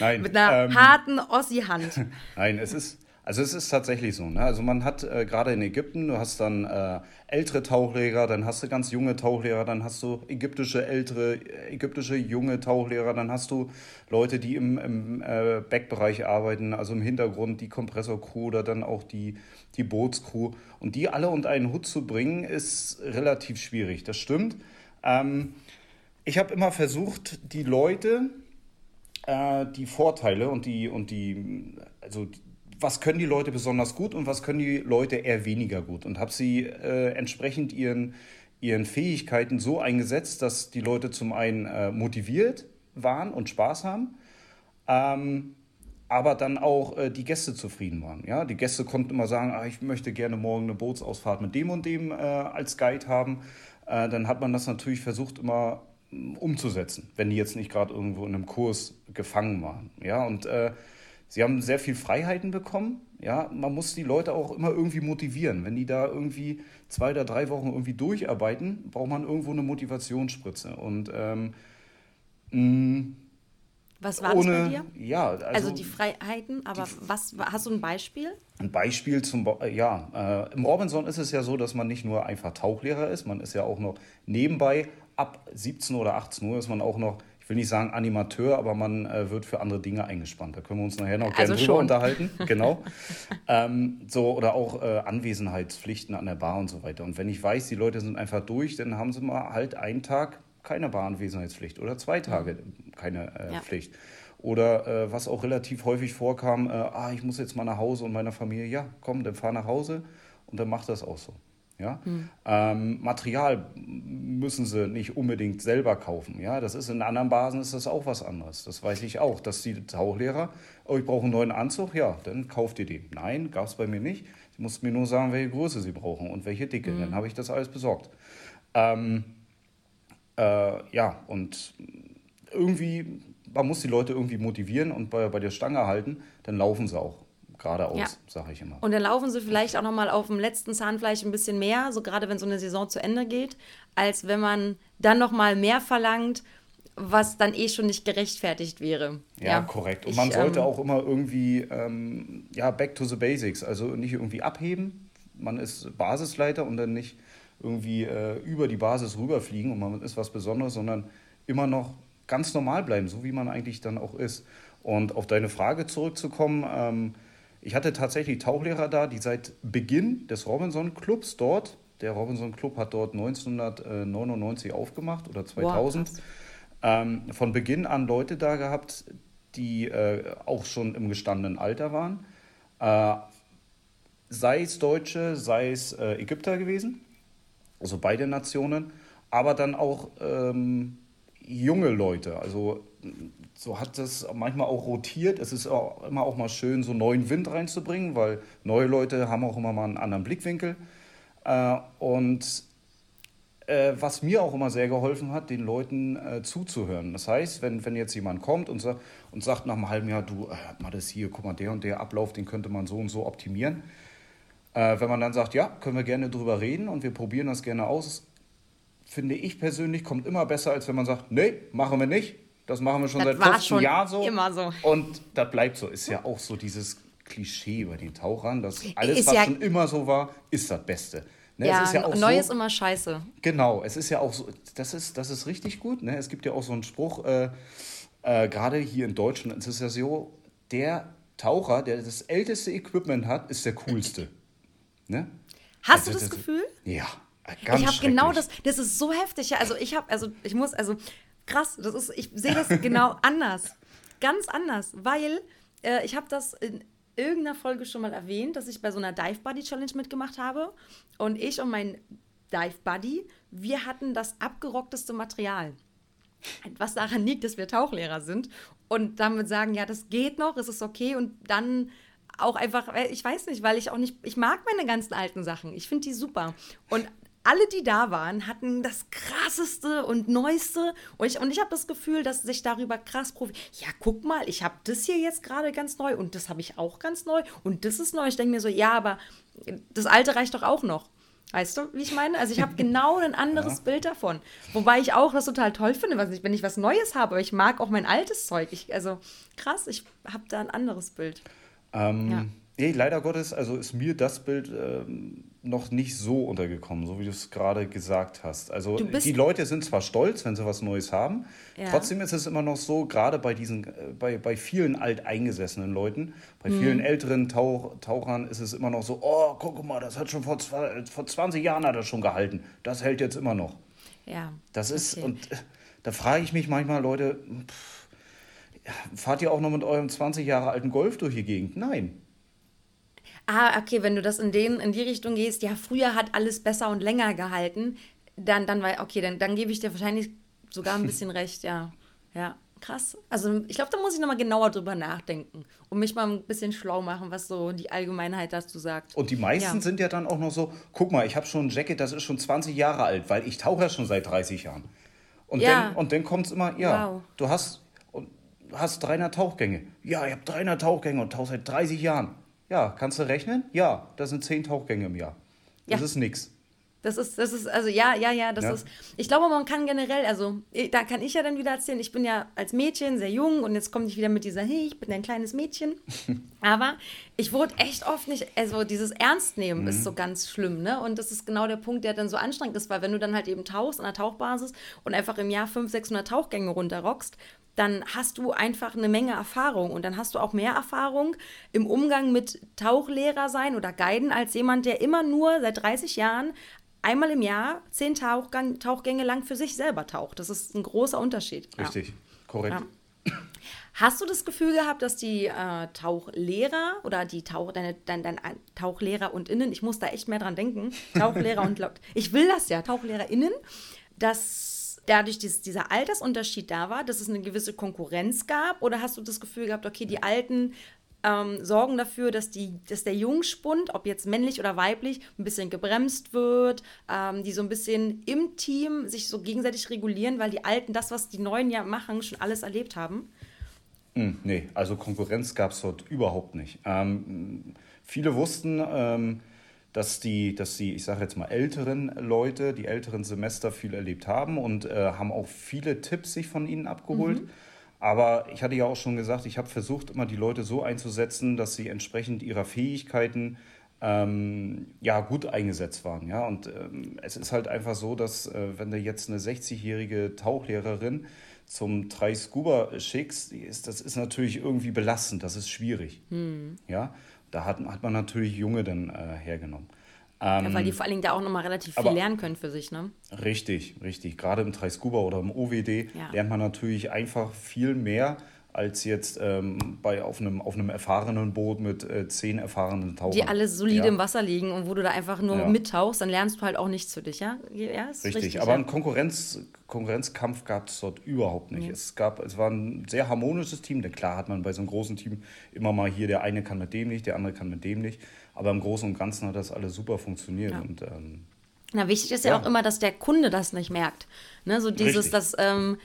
Nein. Mit einer ähm, harten Ossi-Hand. (laughs) Nein, es ist, also es ist tatsächlich so. Ne? Also man hat äh, gerade in Ägypten, du hast dann äh, ältere Tauchlehrer, dann hast du ganz junge Tauchlehrer, dann hast du ägyptische ältere, ägyptische junge Tauchlehrer, dann hast du Leute, die im, im äh, Backbereich arbeiten, also im Hintergrund die Kompressorcrew oder dann auch die, die Bootscrew. Und die alle unter einen Hut zu bringen, ist relativ schwierig. Das stimmt. Ähm, ich habe immer versucht, die Leute, äh, die Vorteile und die, und die, also was können die Leute besonders gut und was können die Leute eher weniger gut und habe sie äh, entsprechend ihren, ihren Fähigkeiten so eingesetzt, dass die Leute zum einen äh, motiviert waren und Spaß haben, ähm, aber dann auch äh, die Gäste zufrieden waren. Ja? Die Gäste konnten immer sagen, ah, ich möchte gerne morgen eine Bootsausfahrt mit dem und dem äh, als Guide haben. Äh, dann hat man das natürlich versucht immer mm, umzusetzen, wenn die jetzt nicht gerade irgendwo in einem Kurs gefangen waren. Ja? Und äh, Sie haben sehr viel Freiheiten bekommen. Ja, man muss die Leute auch immer irgendwie motivieren. Wenn die da irgendwie zwei oder drei Wochen irgendwie durcharbeiten, braucht man irgendwo eine Motivationsspritze. Und ähm, mm, was war ohne, das bei dir? Ja, also, also die Freiheiten, aber die, was hast du ein Beispiel? Ein Beispiel zum ja, äh, im Robinson ist es ja so, dass man nicht nur einfach Tauchlehrer ist, man ist ja auch noch nebenbei ab 17 oder 18 Uhr ist man auch noch ich will nicht sagen Animateur, aber man äh, wird für andere Dinge eingespannt. Da können wir uns nachher noch also gerne drüber unterhalten. (laughs) Genau. ähm, so, oder auch äh, Anwesenheitspflichten an der Bar und so weiter. Und wenn ich weiß, die Leute sind einfach durch, dann haben sie mal halt einen Tag keine Baranwesenheitspflicht oder zwei Tage keine äh, ja. Pflicht. Oder äh, was auch relativ häufig vorkam, äh, ah, ich muss jetzt mal nach Hause und meiner Familie, ja, komm, dann fahr nach Hause und dann macht das auch so. Ja? Mhm. Ähm, Material müssen sie nicht unbedingt selber kaufen. Ja? Das ist in anderen Basen ist das auch was anderes. Das weiß ich auch, dass die Tauchlehrer, oh, ich brauche einen neuen Anzug, ja, dann kauft ihr den. Nein, gab es bei mir nicht. Sie mussten mir nur sagen, welche Größe sie brauchen und welche Dicke. Mhm. Dann habe ich das alles besorgt. Ähm, äh, ja, und irgendwie, man muss die Leute irgendwie motivieren und bei, bei der Stange halten, dann laufen sie auch geradeaus, ja. sage ich immer. Und dann laufen sie vielleicht auch nochmal auf dem letzten Zahnfleisch ein bisschen mehr, so gerade wenn so eine Saison zu Ende geht, als wenn man dann nochmal mehr verlangt, was dann eh schon nicht gerechtfertigt wäre. Ja, ja korrekt. Und ich, man sollte ähm, auch immer irgendwie, ähm, ja, back to the basics, also nicht irgendwie abheben. Man ist Basisleiter und dann nicht irgendwie äh, über die Basis rüberfliegen und man ist was Besonderes, sondern immer noch ganz normal bleiben, so wie man eigentlich dann auch ist. Und auf deine Frage zurückzukommen, ähm, ich hatte tatsächlich Tauchlehrer da, die seit Beginn des Robinson Clubs dort, der Robinson Club hat dort 1999 aufgemacht oder 2000, wow, ähm, von Beginn an Leute da gehabt, die äh, auch schon im gestandenen Alter waren. Äh, sei es Deutsche, sei es äh, Ägypter gewesen, also beide Nationen, aber dann auch ähm, junge Leute. Also so hat es manchmal auch rotiert. Es ist auch immer auch mal schön, so neuen Wind reinzubringen, weil neue Leute haben auch immer mal einen anderen Blickwinkel. Äh, und äh, was mir auch immer sehr geholfen hat, den Leuten äh, zuzuhören. Das heißt, wenn, wenn jetzt jemand kommt und, und sagt nach einem halben Jahr, du, mal das hier, guck mal, der und der Ablauf, den könnte man so und so optimieren. Wenn man dann sagt, ja, können wir gerne drüber reden und wir probieren das gerne aus, finde ich persönlich, kommt immer besser, als wenn man sagt, nee, machen wir nicht. Das machen wir schon das seit 15 Jahren so. Immer so. Und das bleibt so. Ist ja auch so dieses Klischee bei den Tauchern, dass alles, ist was ja schon immer so war, ist das Beste. Ne, ja, ist ja neu so, ist immer scheiße. Genau, es ist ja auch so, das ist, das ist richtig gut. Ne? Es gibt ja auch so einen Spruch, äh, äh, gerade hier in Deutschland ist es ja so, der Taucher, der das älteste Equipment hat, ist der coolste. Ne? Hast also, du das, das Gefühl? Ja, Ganz ich habe genau das, das ist so heftig. Ja. Also ich habe, also ich muss, also krass, das ist, ich sehe das genau (laughs) anders. Ganz anders, weil äh, ich habe das in irgendeiner Folge schon mal erwähnt, dass ich bei so einer Dive Buddy Challenge mitgemacht habe. Und ich und mein Dive Buddy, wir hatten das abgerockteste Material. Was daran liegt, dass wir Tauchlehrer sind und damit sagen, ja, das geht noch, es ist okay und dann auch einfach, ich weiß nicht, weil ich auch nicht, ich mag meine ganzen alten Sachen. Ich finde die super. Und alle, die da waren, hatten das krasseste und neueste. Und ich, und ich habe das Gefühl, dass sich darüber krass profi. Ja, guck mal, ich habe das hier jetzt gerade ganz neu und das habe ich auch ganz neu und das ist neu. Ich denke mir so, ja, aber das alte reicht doch auch noch. Weißt du, wie ich meine? Also ich habe (laughs) genau ein anderes ja. Bild davon. Wobei ich auch das total toll finde, was ich, wenn ich was Neues habe. Aber ich mag auch mein altes Zeug. Ich, also krass, ich habe da ein anderes Bild. Ähm, ja. Nee, leider Gottes, also ist mir das Bild ähm, noch nicht so untergekommen, so wie du es gerade gesagt hast. Also die Leute sind zwar stolz, wenn sie was Neues haben, ja. trotzdem ist es immer noch so, gerade bei diesen, äh, bei, bei vielen alteingesessenen Leuten, bei mhm. vielen älteren Tauch, Tauchern ist es immer noch so, oh, guck mal, das hat schon vor, vor 20 Jahren hat das schon gehalten. Das hält jetzt immer noch. Ja. Das ist, okay. und äh, da frage ich mich manchmal, Leute, pff, fahrt ihr auch noch mit eurem 20 Jahre alten Golf durch die Gegend? Nein. Ah, okay, wenn du das in, den, in die Richtung gehst, ja, früher hat alles besser und länger gehalten, dann, dann war, okay, dann, dann gebe ich dir wahrscheinlich sogar ein bisschen (laughs) recht, ja. Ja, krass. Also ich glaube, da muss ich nochmal genauer drüber nachdenken und mich mal ein bisschen schlau machen, was so die Allgemeinheit dazu sagt. Und die meisten ja. sind ja dann auch noch so, guck mal, ich habe schon ein Jacket, das ist schon 20 Jahre alt, weil ich tauche ja schon seit 30 Jahren. Und ja. dann, und dann kommt es immer, ja, wow. du hast, hast 300 Tauchgänge. Ja, ich habe 300 Tauchgänge und tauche seit 30 Jahren. Ja, kannst du rechnen? Ja, das sind zehn Tauchgänge im Jahr. Das ja. ist nichts. Das ist, das ist, also ja, ja, ja, das ja. ist. Ich glaube, man kann generell, also da kann ich ja dann wieder erzählen, ich bin ja als Mädchen sehr jung und jetzt komme ich wieder mit dieser, hey, ich bin ein kleines Mädchen. (laughs) Aber ich wurde echt oft nicht, also dieses Ernstnehmen mhm. ist so ganz schlimm, ne? Und das ist genau der Punkt, der dann so anstrengend ist, weil wenn du dann halt eben tauchst an der Tauchbasis und einfach im Jahr 500, 600 Tauchgänge runterrockst, dann hast du einfach eine Menge Erfahrung und dann hast du auch mehr Erfahrung im Umgang mit Tauchlehrer sein oder Guiden als jemand, der immer nur seit 30 Jahren einmal im Jahr zehn Tauchgang, Tauchgänge lang für sich selber taucht. Das ist ein großer Unterschied. Richtig, ja. korrekt. Ja. Hast du das Gefühl gehabt, dass die äh, Tauchlehrer oder die Tauch, deine, dein, dein Tauchlehrer und Innen, ich muss da echt mehr dran denken, Tauchlehrer und ich will das ja, TauchlehrerInnen, dass dadurch dass dieser Altersunterschied da war, dass es eine gewisse Konkurrenz gab? Oder hast du das Gefühl gehabt, okay, die Alten ähm, sorgen dafür, dass, die, dass der Jungspund, ob jetzt männlich oder weiblich, ein bisschen gebremst wird, ähm, die so ein bisschen im Team sich so gegenseitig regulieren, weil die Alten das, was die Neuen ja machen, schon alles erlebt haben? Mm, nee, also Konkurrenz gab es dort überhaupt nicht. Ähm, viele wussten, ähm, dass die, dass die, ich sage jetzt mal, älteren Leute, die älteren Semester viel erlebt haben und äh, haben auch viele Tipps sich von ihnen abgeholt. Mhm. Aber ich hatte ja auch schon gesagt, ich habe versucht, immer die Leute so einzusetzen, dass sie entsprechend ihrer Fähigkeiten ähm, ja, gut eingesetzt waren. Ja? Und ähm, es ist halt einfach so, dass äh, wenn du jetzt eine 60-jährige Tauchlehrerin zum drei Scuba schickst, ist, das ist natürlich irgendwie belastend, das ist schwierig. Hm. Ja? Da hat, hat man natürlich Junge dann äh, hergenommen. Ähm, ja, weil die vor allen Dingen da auch nochmal relativ viel lernen können für sich, ne? Richtig, richtig. Gerade im Scuba oder im OWD ja. lernt man natürlich einfach viel mehr als jetzt ähm, bei auf einem, auf einem erfahrenen Boot mit äh, zehn erfahrenen Tauchern. Die alle solide ja. im Wasser liegen und wo du da einfach nur ja. mittauchst, dann lernst du halt auch nichts für dich, ja? ja richtig, richtig, aber ja. einen Konkurrenz, Konkurrenzkampf gab es dort überhaupt nicht. Mhm. Es, gab, es war ein sehr harmonisches Team, denn klar hat man bei so einem großen Team immer mal hier, der eine kann mit dem nicht, der andere kann mit dem nicht, aber im Großen und Ganzen hat das alles super funktioniert und ähm, na, wichtig ist ja. ja. auch immer, dass der Kunde das nicht merkt. Ne, so dieses, Richtig. dass ähm,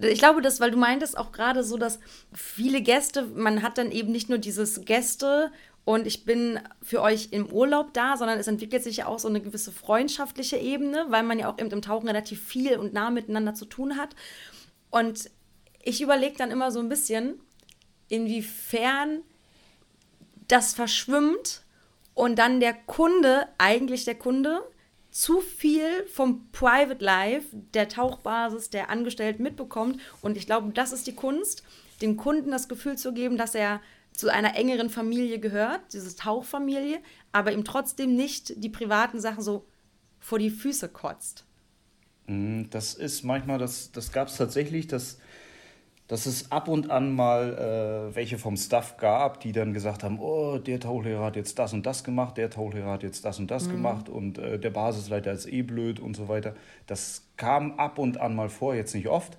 ich glaube, das, weil du meintest auch gerade so, dass viele Gäste, man hat dann eben nicht nur dieses Gäste und ich bin für euch im Urlaub da, sondern es entwickelt sich ja auch so eine gewisse freundschaftliche Ebene, weil man ja auch eben im Tauchen relativ viel und nah miteinander zu tun hat. Und ich überlege dann immer so ein bisschen, inwiefern das verschwimmt und dann der Kunde, eigentlich der Kunde, zu viel vom Private Life der Tauchbasis der Angestellten mitbekommt. Und ich glaube, das ist die Kunst, dem Kunden das Gefühl zu geben, dass er zu einer engeren Familie gehört, diese Tauchfamilie, aber ihm trotzdem nicht die privaten Sachen so vor die Füße kotzt. Mm, das ist manchmal, das, das gab es tatsächlich, dass dass es ab und an mal äh, welche vom Staff gab, die dann gesagt haben, oh, der Tauchlehrer hat jetzt das und das gemacht, der Tauchlehrer hat jetzt das und das mhm. gemacht und äh, der Basisleiter ist eh blöd und so weiter. Das kam ab und an mal vor, jetzt nicht oft.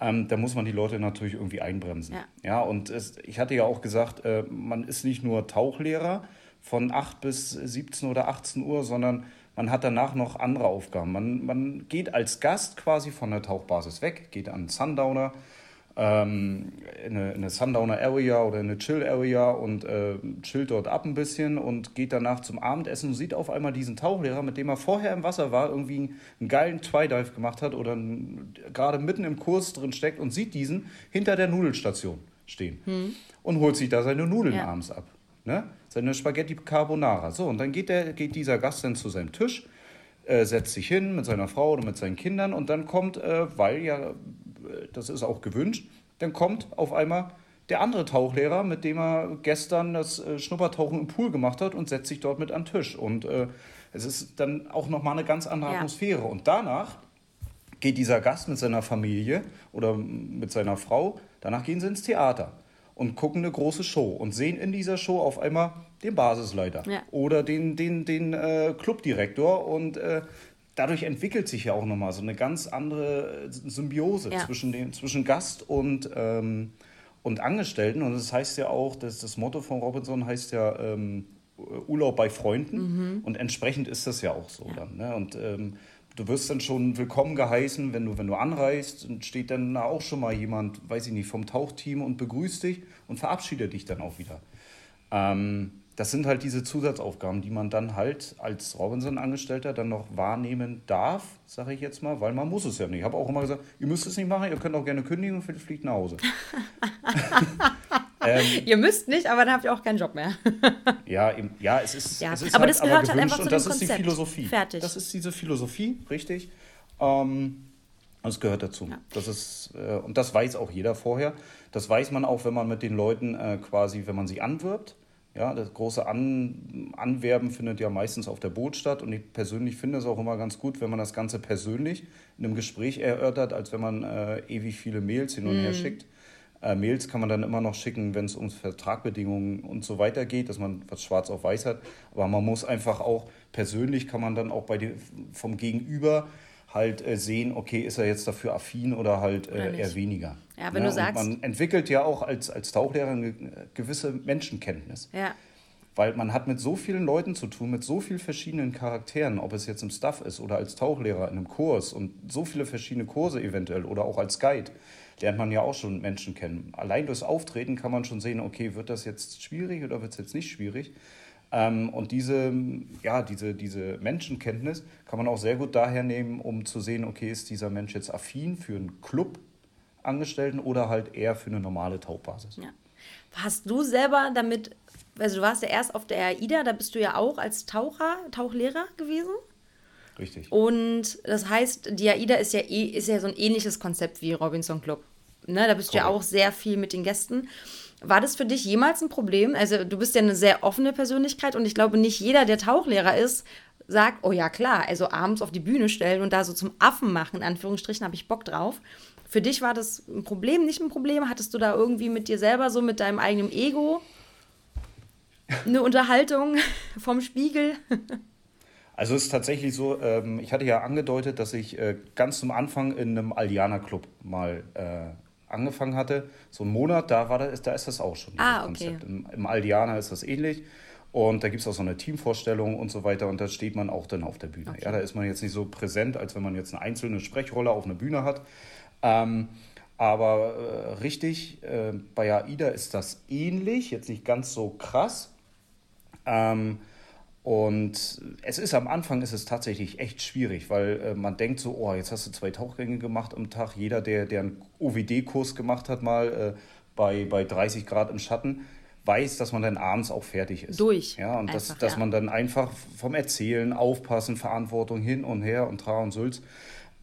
Ähm, da muss man die Leute natürlich irgendwie einbremsen. Ja, ja und es, ich hatte ja auch gesagt, äh, man ist nicht nur Tauchlehrer von 8 bis 17 oder 18 Uhr, sondern man hat danach noch andere Aufgaben. Man, man geht als Gast quasi von der Tauchbasis weg, geht an Sundowner, ähm, in, eine, in eine Sundowner Area oder in eine Chill Area und äh, chillt dort ab ein bisschen und geht danach zum Abendessen und sieht auf einmal diesen Tauchlehrer, mit dem er vorher im Wasser war, irgendwie einen geilen Twidive gemacht hat oder gerade mitten im Kurs drin steckt und sieht diesen hinter der Nudelstation stehen hm. und holt sich da seine Nudeln ja. abends ab. Ne? Seine Spaghetti Carbonara. So, und dann geht, der, geht dieser Gast dann zu seinem Tisch, äh, setzt sich hin mit seiner Frau oder mit seinen Kindern und dann kommt, äh, weil ja das ist auch gewünscht, dann kommt auf einmal der andere Tauchlehrer, mit dem er gestern das äh, Schnuppertauchen im Pool gemacht hat und setzt sich dort mit an den Tisch. Und äh, es ist dann auch nochmal eine ganz andere ja. Atmosphäre. Und danach geht dieser Gast mit seiner Familie oder mit seiner Frau, danach gehen sie ins Theater und gucken eine große Show und sehen in dieser Show auf einmal den Basisleiter ja. oder den, den, den äh, Clubdirektor und äh, dadurch entwickelt sich ja auch nochmal so eine ganz andere Symbiose ja. zwischen, dem, zwischen Gast und, ähm, und Angestellten. Und das heißt ja auch, dass das Motto von Robinson heißt ja ähm, Urlaub bei Freunden. Mhm. Und entsprechend ist das ja auch so ja. dann. Ne? Und ähm, du wirst dann schon willkommen geheißen, wenn du, wenn du anreist. Und steht dann auch schon mal jemand, weiß ich nicht, vom Tauchteam und begrüßt dich und verabschiedet dich dann auch wieder. Ähm, das sind halt diese Zusatzaufgaben, die man dann halt als Robinson-Angestellter dann noch wahrnehmen darf, sage ich jetzt mal, weil man muss es ja nicht. Ich habe auch immer gesagt, ihr müsst es nicht machen, ihr könnt auch gerne kündigen und fliegt nach Hause. (laughs) ähm, ihr müsst nicht, aber dann habt ihr auch keinen Job mehr. (laughs) ja, im, ja, es ist, ja, es ist aber halt das gehört halt einfach zu und das ist Konzept. die Philosophie. Fertig. Das ist diese Philosophie, richtig. Ähm, das gehört dazu. Ja. Das ist, äh, und das weiß auch jeder vorher. Das weiß man auch, wenn man mit den Leuten äh, quasi, wenn man sie anwirbt ja, das große An Anwerben findet ja meistens auf der Boot statt und ich persönlich finde es auch immer ganz gut, wenn man das Ganze persönlich in einem Gespräch erörtert, als wenn man äh, ewig viele Mails hin und mm. her mhm. schickt. Äh, Mails kann man dann immer noch schicken, wenn es um Vertragbedingungen und so weiter geht, dass man was schwarz auf weiß hat. Aber man muss einfach auch persönlich kann man dann auch bei die, vom Gegenüber halt äh, sehen, okay, ist er jetzt dafür affin oder halt äh, eher weniger. Ja, wenn ja, du sagst. man entwickelt ja auch als, als Tauchlehrer eine gewisse Menschenkenntnis. Ja. Weil man hat mit so vielen Leuten zu tun, mit so vielen verschiedenen Charakteren, ob es jetzt im Staff ist oder als Tauchlehrer in einem Kurs und so viele verschiedene Kurse eventuell oder auch als Guide, lernt man ja auch schon Menschen kennen. Allein durchs Auftreten kann man schon sehen, okay, wird das jetzt schwierig oder wird es jetzt nicht schwierig? Ähm, und diese, ja, diese, diese Menschenkenntnis kann man auch sehr gut daher nehmen, um zu sehen, okay, ist dieser Mensch jetzt affin für einen Club-Angestellten oder halt eher für eine normale Tauchbasis. Ja. Hast du selber damit also du warst ja erst auf der AIDA, da bist du ja auch als Taucher, Tauchlehrer gewesen. Richtig. Und das heißt, die AIDA ist ja, eh, ist ja so ein ähnliches Konzept wie Robinson Club. Ne, da bist du ja auch sehr viel mit den Gästen. War das für dich jemals ein Problem? Also du bist ja eine sehr offene Persönlichkeit und ich glaube, nicht jeder, der Tauchlehrer ist, sagt, oh ja klar, also abends auf die Bühne stellen und da so zum Affen machen, in Anführungsstrichen, habe ich Bock drauf. Für dich war das ein Problem, nicht ein Problem? Hattest du da irgendwie mit dir selber, so mit deinem eigenen Ego, eine Unterhaltung (laughs) vom Spiegel? Also es ist tatsächlich so, ähm, ich hatte ja angedeutet, dass ich äh, ganz zum Anfang in einem Allianer-Club mal äh, angefangen hatte. So einen Monat, da, war das, da ist das auch schon. Ah, okay. Im, Im Aldiana ist das ähnlich. Und da gibt es auch so eine Teamvorstellung und so weiter. Und da steht man auch dann auf der Bühne. Okay. Ja, da ist man jetzt nicht so präsent, als wenn man jetzt eine einzelne Sprechrolle auf einer Bühne hat. Ähm, aber äh, richtig, äh, bei AIDA ist das ähnlich, jetzt nicht ganz so krass. Ähm, und es ist am Anfang ist es tatsächlich echt schwierig, weil äh, man denkt so, oh, jetzt hast du zwei Tauchgänge gemacht am Tag. Jeder, der, der einen OWD-Kurs gemacht hat, mal äh, bei, bei 30 Grad im Schatten, weiß, dass man dann abends auch fertig ist. Durch. Ja, und einfach, das, dass ja. man dann einfach vom Erzählen, Aufpassen, Verantwortung hin und her und Tra und Sülz.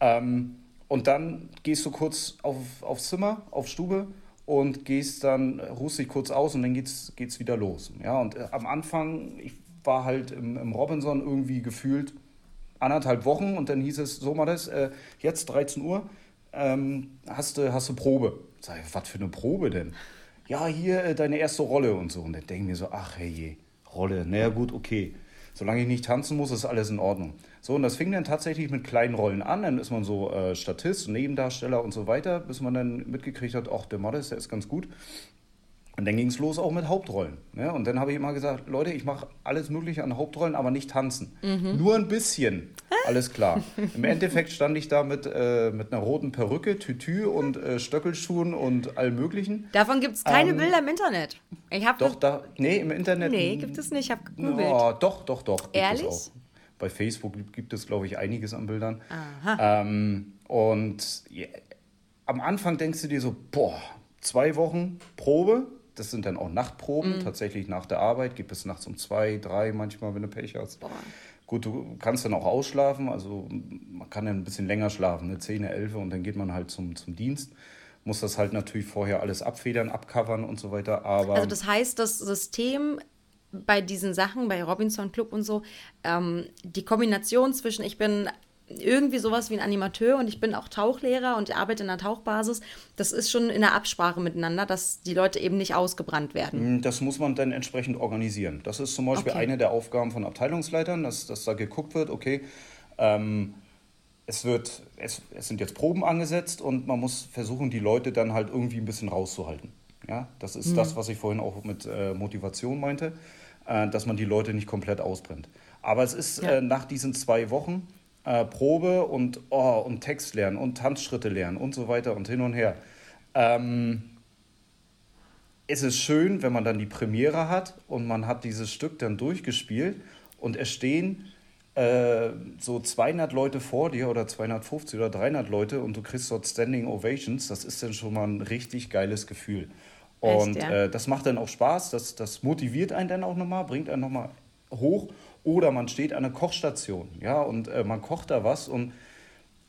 Ähm, und dann gehst du kurz auf, aufs Zimmer, auf Stube und gehst dann, ruhst dich kurz aus und dann geht's, geht's wieder los. Ja, und äh, am Anfang, ich war halt im, im Robinson irgendwie gefühlt anderthalb Wochen und dann hieß es, so mal das, äh, jetzt 13 Uhr, ähm, hast, du, hast du Probe. Sag ich, was für eine Probe denn? Ja, hier äh, deine erste Rolle und so. Und dann denke ich mir so, ach hey, Rolle, naja gut, okay. Solange ich nicht tanzen muss, ist alles in Ordnung. So, und das fing dann tatsächlich mit kleinen Rollen an. Dann ist man so äh, Statist, Nebendarsteller und so weiter, bis man dann mitgekriegt hat, ach, der Modest, der ist ganz gut. Und dann ging es los auch mit Hauptrollen. Ne? Und dann habe ich immer gesagt, Leute, ich mache alles Mögliche an Hauptrollen, aber nicht tanzen. Mhm. Nur ein bisschen. (laughs) Alles klar. Im Endeffekt stand ich da mit, äh, mit einer roten Perücke, Tütü und äh, Stöckelschuhen und allem Möglichen. Davon gibt es keine ähm, Bilder im Internet. Ich doch, da, nee, im Internet. Nee, gibt es nicht. Ich habe gegoogelt. Oh, doch, doch, doch. Ehrlich? Bei Facebook gibt es, glaube ich, einiges an Bildern. Aha. Ähm, und ja, am Anfang denkst du dir so, boah, zwei Wochen Probe, das sind dann auch Nachtproben, mhm. tatsächlich nach der Arbeit. Gibt es nachts um zwei, drei manchmal, wenn du Pech hast. Boah. Gut, du kannst dann auch ausschlafen, also man kann dann ein bisschen länger schlafen, eine 10, 11 und dann geht man halt zum, zum Dienst. Muss das halt natürlich vorher alles abfedern, abcovern und so weiter. Aber also das heißt, das System bei diesen Sachen, bei Robinson Club und so, ähm, die Kombination zwischen ich bin irgendwie sowas wie ein Animateur und ich bin auch Tauchlehrer und arbeite in einer Tauchbasis. Das ist schon in der Absprache miteinander, dass die Leute eben nicht ausgebrannt werden. Hm, das muss man dann entsprechend organisieren. Das ist zum Beispiel okay. eine der Aufgaben von Abteilungsleitern, dass, dass da geguckt wird, okay, ähm, es, wird, es, es sind jetzt Proben angesetzt und man muss versuchen, die Leute dann halt irgendwie ein bisschen rauszuhalten. Ja, das ist mhm. das, was ich vorhin auch mit äh, Motivation meinte, äh, dass man die Leute nicht komplett ausbrennt. Aber es ist ja. äh, nach diesen zwei Wochen äh, Probe und, oh, und Text lernen und Tanzschritte lernen und so weiter und hin und her. Ähm, es ist schön, wenn man dann die Premiere hat und man hat dieses Stück dann durchgespielt und es stehen äh, so 200 Leute vor dir oder 250 oder 300 Leute und du kriegst dort Standing Ovations. Das ist dann schon mal ein richtig geiles Gefühl. Und Echt, ja? äh, das macht dann auch Spaß, das, das motiviert einen dann auch nochmal, bringt einen nochmal hoch oder man steht an einer Kochstation, ja, und äh, man kocht da was und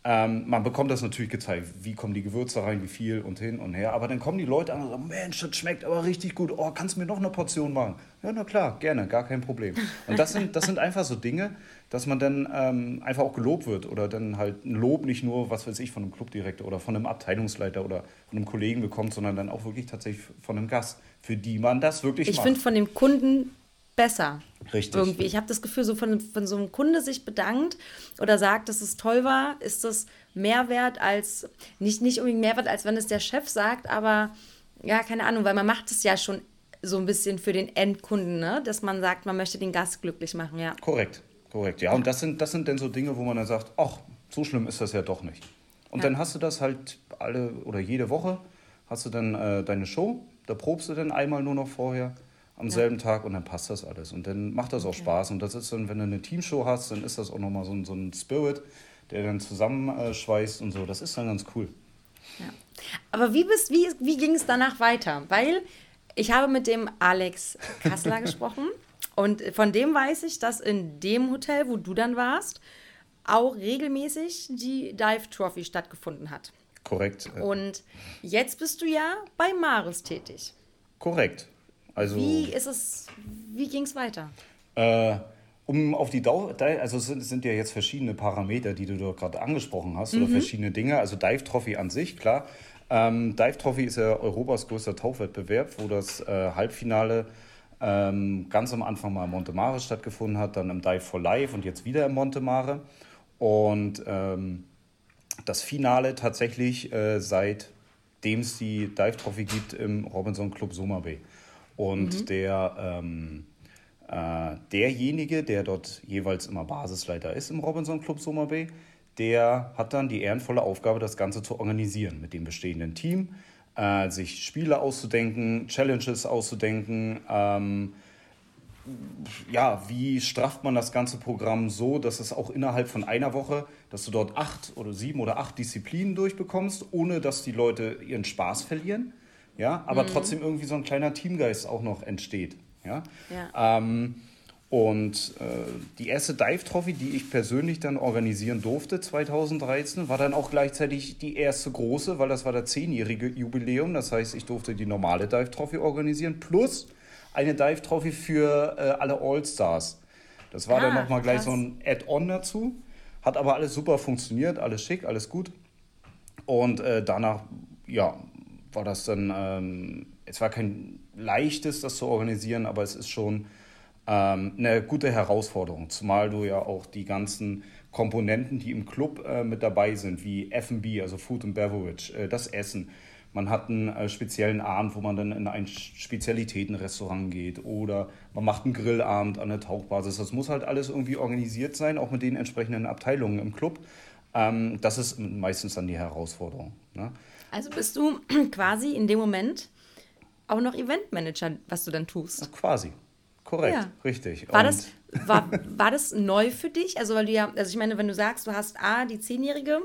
ähm, man bekommt das natürlich gezeigt, wie kommen die Gewürze rein, wie viel und hin und her. Aber dann kommen die Leute an und sagen, Mensch, das schmeckt aber richtig gut. Oh, kannst du mir noch eine Portion machen? Ja, na klar, gerne, gar kein Problem. Und das sind, das sind einfach so Dinge, dass man dann ähm, einfach auch gelobt wird oder dann halt ein Lob nicht nur, was weiß ich, von einem Clubdirektor oder von einem Abteilungsleiter oder von einem Kollegen bekommt, sondern dann auch wirklich tatsächlich von einem Gast, für die man das wirklich ich macht. Ich finde von dem Kunden besser. Richtig. Irgendwie. Ich habe das Gefühl, so von, von so einem Kunde sich bedankt oder sagt, dass es toll war, ist das Mehrwert als, nicht, nicht unbedingt Mehrwert, als wenn es der Chef sagt, aber ja, keine Ahnung, weil man macht es ja schon so ein bisschen für den Endkunden, ne? dass man sagt, man möchte den Gast glücklich machen, ja. Korrekt, korrekt. Ja, und das sind, das sind dann so Dinge, wo man dann sagt, ach, so schlimm ist das ja doch nicht. Und ja. dann hast du das halt alle oder jede Woche, hast du dann äh, deine Show, da probst du dann einmal nur noch vorher am ja. selben Tag und dann passt das alles. Und dann macht das auch okay. Spaß. Und das ist dann, wenn du eine Teamshow hast, dann ist das auch nochmal so ein, so ein Spirit, der dann zusammenschweißt und so. Das ist dann ganz cool. Ja. Aber wie, bist, wie, wie ging es danach weiter? Weil Ich habe mit dem Alex Kassler (laughs) gesprochen und von dem weiß ich, dass in dem Hotel, wo du dann warst, auch regelmäßig die Dive Trophy stattgefunden hat. Korrekt. Und jetzt bist du ja bei Maris tätig. Korrekt. Also, wie ist es, wie ging es weiter? Äh, um auf die Dauer, also es sind, sind ja jetzt verschiedene Parameter, die du dort gerade angesprochen hast, mhm. oder verschiedene Dinge. Also Dive Trophy an sich, klar. Ähm, Dive Trophy ist ja Europas größter Tauchwettbewerb, wo das äh, Halbfinale ähm, ganz am Anfang mal in Montemare stattgefunden hat, dann im Dive for Life und jetzt wieder im Montemare. Und ähm, das Finale tatsächlich äh, seitdem es die Dive Trophy gibt im Robinson Club Summer Bay. Und mhm. der ähm, äh, derjenige, der dort jeweils immer Basisleiter ist im Robinson Club Summer Bay, der hat dann die ehrenvolle Aufgabe, das Ganze zu organisieren mit dem bestehenden Team, äh, sich Spiele auszudenken, Challenges auszudenken. Ähm, ja, wie strafft man das ganze Programm so, dass es auch innerhalb von einer Woche, dass du dort acht oder sieben oder acht Disziplinen durchbekommst, ohne dass die Leute ihren Spaß verlieren, ja, aber mhm. trotzdem irgendwie so ein kleiner Teamgeist auch noch entsteht. Ja? ja. Ähm, und äh, die erste Dive Trophy, die ich persönlich dann organisieren durfte 2013, war dann auch gleichzeitig die erste große, weil das war das zehnjährige Jubiläum. Das heißt, ich durfte die normale Dive Trophy organisieren plus eine Dive Trophy für äh, alle All-Stars. Das war ah, dann nochmal gleich so ein Add-on dazu. Hat aber alles super funktioniert, alles schick, alles gut. Und äh, danach, ja, war das dann, ähm, es war kein leichtes, das zu organisieren, aber es ist schon ähm, eine gute Herausforderung, zumal du ja auch die ganzen Komponenten, die im Club äh, mit dabei sind, wie F&B, also Food and Beverage, äh, das Essen. Man hat einen äh, speziellen Abend, wo man dann in ein Spezialitätenrestaurant geht oder man macht einen Grillabend an der Tauchbasis. Das muss halt alles irgendwie organisiert sein, auch mit den entsprechenden Abteilungen im Club. Ähm, das ist meistens dann die Herausforderung. Ne? Also bist du (clears throat) quasi in dem Moment auch noch Eventmanager, was du dann tust. Ach, quasi. Korrekt, ja. richtig. War das, war, war das neu für dich? Also, weil du ja, also ich meine, wenn du sagst, du hast A, die Zehnjährige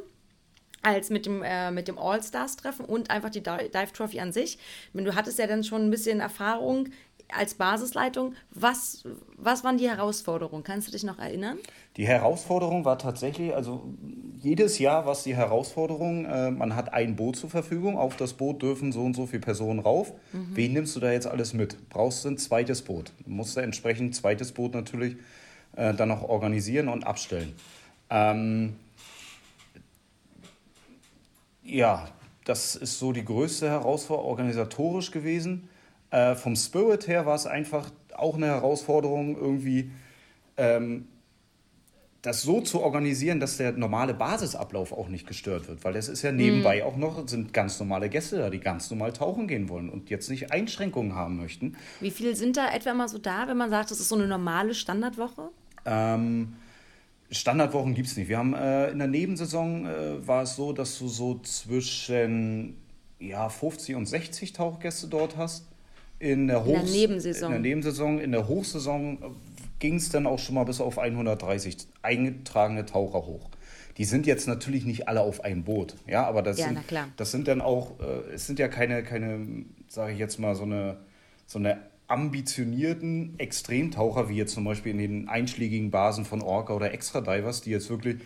als mit dem, äh, mit dem All-Stars-Treffen und einfach die Dive Trophy an sich. Ich meine, du hattest ja dann schon ein bisschen Erfahrung als Basisleitung. Was, was waren die Herausforderungen? Kannst du dich noch erinnern? Die Herausforderung war tatsächlich, also jedes Jahr war es die Herausforderung, äh, man hat ein Boot zur Verfügung, auf das Boot dürfen so und so viele Personen rauf. Mhm. Wen nimmst du da jetzt alles mit? Brauchst du ein zweites Boot? Du musst da entsprechend ein zweites Boot natürlich äh, dann auch organisieren und abstellen. Ähm, ja, das ist so die größte Herausforderung organisatorisch gewesen. Äh, vom Spirit her war es einfach auch eine Herausforderung, irgendwie ähm, das so zu organisieren, dass der normale Basisablauf auch nicht gestört wird. Weil das ist ja nebenbei mhm. auch noch, sind ganz normale Gäste da, die ganz normal tauchen gehen wollen und jetzt nicht Einschränkungen haben möchten. Wie viele sind da etwa mal so da, wenn man sagt, das ist so eine normale Standardwoche? Ähm, Standardwochen gibt es nicht. Wir haben äh, in der Nebensaison äh, war es so, dass du so zwischen ja, 50 und 60 Tauchgäste dort hast. In der, Hochs in der Nebensaison. In der Nebensaison. In der Hochsaison ging es dann auch schon mal bis auf 130 eingetragene Taucher hoch. Die sind jetzt natürlich nicht alle auf einem Boot, ja, aber das, ja, sind, das sind dann auch, äh, es sind ja keine, keine sage ich jetzt mal, so eine, so eine ambitionierten Extremtaucher, wie jetzt zum Beispiel in den einschlägigen Basen von Orca oder Extra Divers, die jetzt wirklich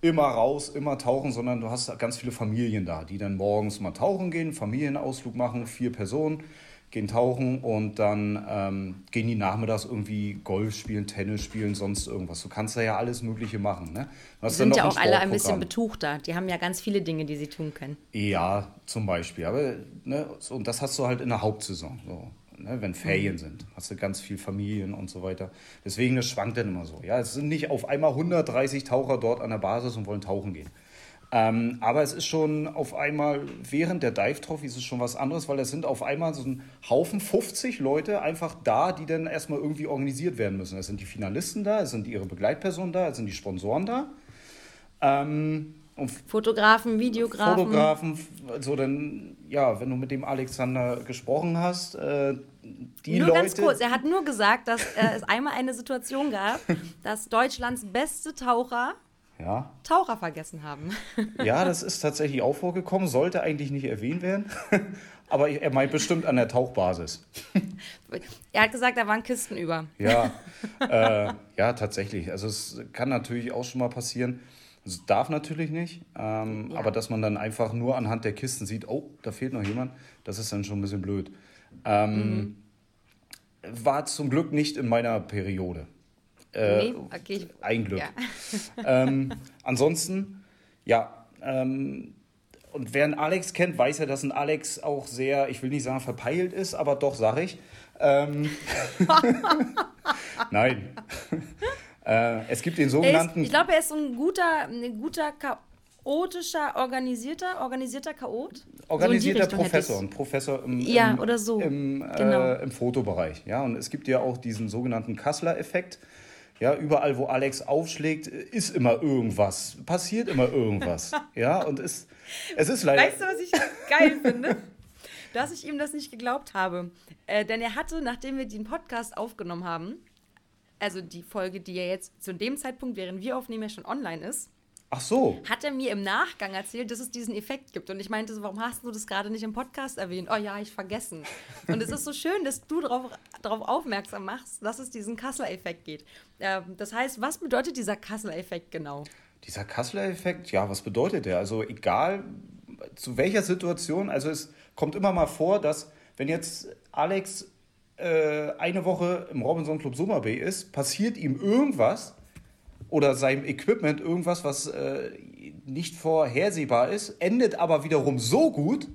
immer raus, immer tauchen, sondern du hast ganz viele Familien da, die dann morgens mal tauchen gehen, Familienausflug machen, vier Personen gehen tauchen und dann ähm, gehen die nachmittags irgendwie Golf spielen, Tennis spielen, sonst irgendwas. Du kannst da ja alles Mögliche machen. Ne? Die sind ja auch alle ein bisschen betuchter. Die haben ja ganz viele Dinge, die sie tun können. Ja, zum Beispiel. Aber ne, so, und das hast du halt in der Hauptsaison. So. Ne, wenn Ferien mhm. sind, hast du ganz viel Familien und so weiter. Deswegen, das schwankt dann immer so. Ja, es sind nicht auf einmal 130 Taucher dort an der Basis und wollen tauchen gehen. Ähm, aber es ist schon auf einmal, während der Dive Trophy ist es schon was anderes, weil es sind auf einmal so ein Haufen 50 Leute einfach da, die dann erstmal irgendwie organisiert werden müssen. Es sind die Finalisten da, es sind ihre Begleitpersonen da, es sind die Sponsoren da. Ähm, Fotografen, Videografen. Fotografen, also dann, ja, wenn du mit dem Alexander gesprochen hast, äh, die nur Leute. ganz kurz, er hat nur gesagt, dass äh, es einmal eine Situation gab, dass Deutschlands beste Taucher Ja. Taucher vergessen haben. (laughs) Ja, das ist tatsächlich auch vorgekommen, sollte eigentlich nicht erwähnt werden. (laughs) Aber er meint bestimmt an der Tauchbasis. (laughs) Er hat gesagt, da waren Kisten über. Ja, äh, ja, tatsächlich. Also es kann natürlich auch schon mal passieren. Es darf natürlich nicht, ähm, ja. aber dass man dann einfach nur anhand der Kisten sieht, oh, da fehlt noch jemand, das ist dann schon ein bisschen blöd. Ähm, mhm. War zum Glück nicht in meiner Periode. Äh, nee, okay. Ein Glück. Ja. (laughs) Ähm, ansonsten, ja, ähm, und wer einen Alex kennt, weiß ja, dass ein Alex auch sehr, ich will nicht sagen verpeilt ist, aber doch, sag ich. Ähm, (laughs) Nein. (laughs) äh, es gibt den sogenannten. Ist, ich glaube, er ist ein guter, ein guter chaotischer, organisierter, organisierter Chaot. Organisierter so Professor, ein Professor im, ja, im, oder so. im, äh, genau. im Fotobereich. Ja, und es gibt ja auch diesen sogenannten Kassler-Effekt. Ja, überall, wo Alex aufschlägt, ist immer irgendwas. Passiert immer irgendwas. (laughs) ja, und es, es ist leider. Weißt du, was ich geil finde? Dass ich ihm das nicht geglaubt habe. Äh, denn er hatte, nachdem wir den Podcast aufgenommen haben, also die Folge, die ja jetzt zu dem Zeitpunkt, während wir aufnehmen, ja schon online ist, Ach so. Hat er mir im Nachgang erzählt, dass es diesen Effekt gibt. Und ich meinte so, warum hast du das gerade nicht im Podcast erwähnt? Oh ja, ich vergessen. Und es ist so schön, dass du darauf, aufmerksam machst, dass es diesen Kassler-Effekt geht. Ähm, das heißt, was bedeutet dieser Kassler-Effekt genau? Dieser Kassler-Effekt, ja, was bedeutet der? Also egal zu welcher Situation, also es kommt immer mal vor, dass wenn jetzt Alex äh, eine Woche im Robinson Club Summer Bay ist, passiert ihm irgendwas oder seinem Equipment irgendwas, was äh, nicht vorhersehbar ist, endet aber wiederum so gut,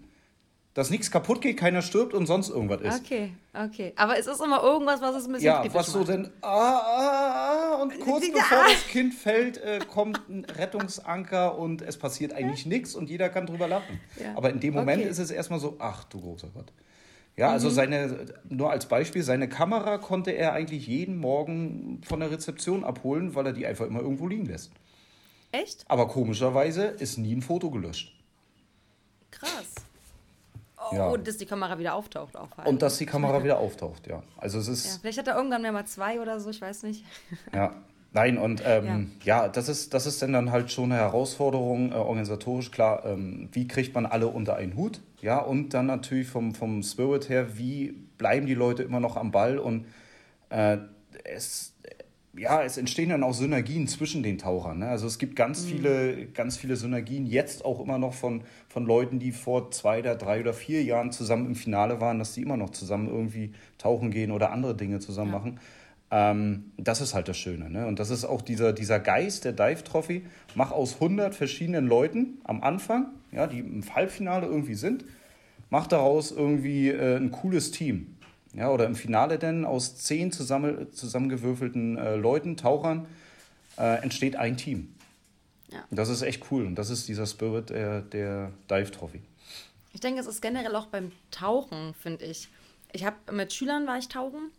dass nichts kaputt geht, keiner stirbt und sonst irgendwas ist. Okay, okay. Aber es ist immer irgendwas, was es ein bisschen Ja, was so denn, ah, ah, ah, und kurz bevor (laughs) das Kind fällt, äh, kommt ein Rettungsanker und es passiert eigentlich nichts und jeder kann drüber lachen. Ja. Aber in dem Moment okay. ist es erstmal so, ach du großer Gott. Ja, also mhm. seine, nur als Beispiel, seine Kamera konnte er eigentlich jeden Morgen von der Rezeption abholen, weil er die einfach immer irgendwo liegen lässt. Echt? Aber komischerweise ist nie ein Foto gelöscht. Krass. Oh, ja. Und dass die Kamera wieder auftaucht auch. Halt. Und dass die Kamera wieder auftaucht, ja. Also es ist. Ja, vielleicht hat er irgendwann mehr mal zwei oder so, ich weiß nicht. Ja. (laughs) Nein, und ähm, ja. ja, das, ist, das ist dann halt schon eine Herausforderung, äh, organisatorisch klar, ähm, wie kriegt man alle unter einen Hut? Ja, und dann natürlich vom, vom Spirit her, wie bleiben die Leute immer noch am Ball und äh, es, ja, es entstehen dann auch Synergien zwischen den Tauchern. Ne? Also es gibt ganz mhm. viele, ganz viele Synergien, jetzt auch immer noch von, von Leuten, die vor zwei oder drei oder vier Jahren zusammen im Finale waren, dass die immer noch zusammen irgendwie tauchen gehen oder andere Dinge zusammen ja. machen. Ähm, das ist halt das Schöne. Ne? Und das ist auch dieser, dieser Geist der Dive Trophy. Mach aus 100 verschiedenen Leuten am Anfang, ja, die im Halbfinale irgendwie sind, mach daraus irgendwie äh, ein cooles Team. Ja, oder im Finale denn aus zehn zusammen, zusammengewürfelten äh, Leuten, Tauchern, äh, entsteht ein Team. Ja. Das ist echt cool und das ist dieser Spirit der, der Dive Trophy. Ich denke, es ist generell auch beim Tauchen, finde ich. Ich habe mit Schülern war ich tauchen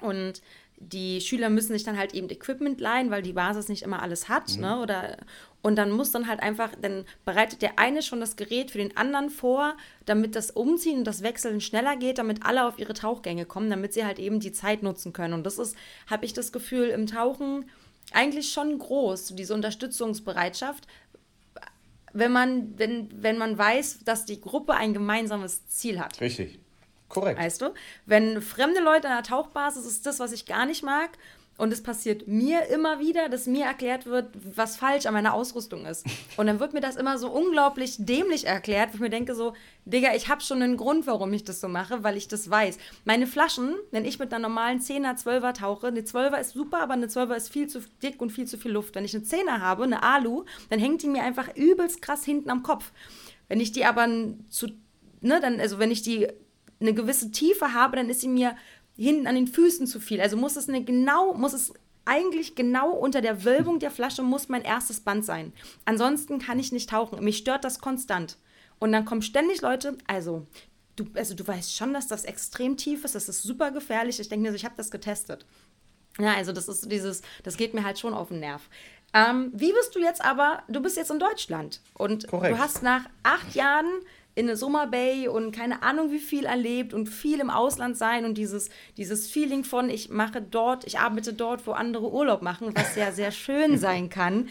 und die Schüler müssen sich dann halt eben Equipment leihen, weil die Basis nicht immer alles hat, mhm. ne? Oder und dann muss dann halt einfach, dann bereitet der eine schon das Gerät für den anderen vor, damit das Umziehen und das Wechseln schneller geht, damit alle auf ihre Tauchgänge kommen, damit sie halt eben die Zeit nutzen können. Und das ist, habe ich das Gefühl, im Tauchen eigentlich schon groß, diese Unterstützungsbereitschaft, wenn man, wenn, wenn man weiß, dass die Gruppe ein gemeinsames Ziel hat. Richtig. Korrekt. Weißt du? Wenn fremde Leute an der Tauchbasis ist das, was ich gar nicht mag. Und es passiert mir immer wieder, dass mir erklärt wird, was falsch an meiner Ausrüstung ist. (laughs) Und dann wird mir das immer so unglaublich dämlich erklärt, wo ich mir denke so, Digga, ich habe schon einen Grund, warum ich das so mache, weil ich das weiß. Meine Flaschen, wenn ich mit einer normalen 10er, 12er tauche, eine 12er ist super, aber eine 12er ist viel zu dick und viel zu viel Luft. Wenn ich eine 10er habe, eine Alu, dann hängt die mir einfach übelst krass hinten am Kopf. Wenn ich die aber zu, ne, dann, also wenn ich die eine gewisse Tiefe habe, dann ist sie mir hinten an den Füßen zu viel. Also muss es eine genau, muss es eigentlich genau unter der Wölbung der Flasche muss mein erstes Band sein. Ansonsten kann ich nicht tauchen. Mich stört das konstant. Und dann kommen ständig Leute, also du, also du weißt schon, dass das extrem tief ist, das ist super gefährlich. Ich denke mir so, ich habe das getestet. Ja, also das ist dieses, das geht mir halt schon auf den Nerv. Ähm, wie bist du jetzt aber, du bist jetzt in Deutschland und Korrekt. du hast nach acht Jahren in der Summer Bay und keine Ahnung wie viel erlebt und viel im Ausland sein und dieses, dieses Feeling von, ich mache dort, ich arbeite dort, wo andere Urlaub machen, was ja sehr schön (laughs) sein kann.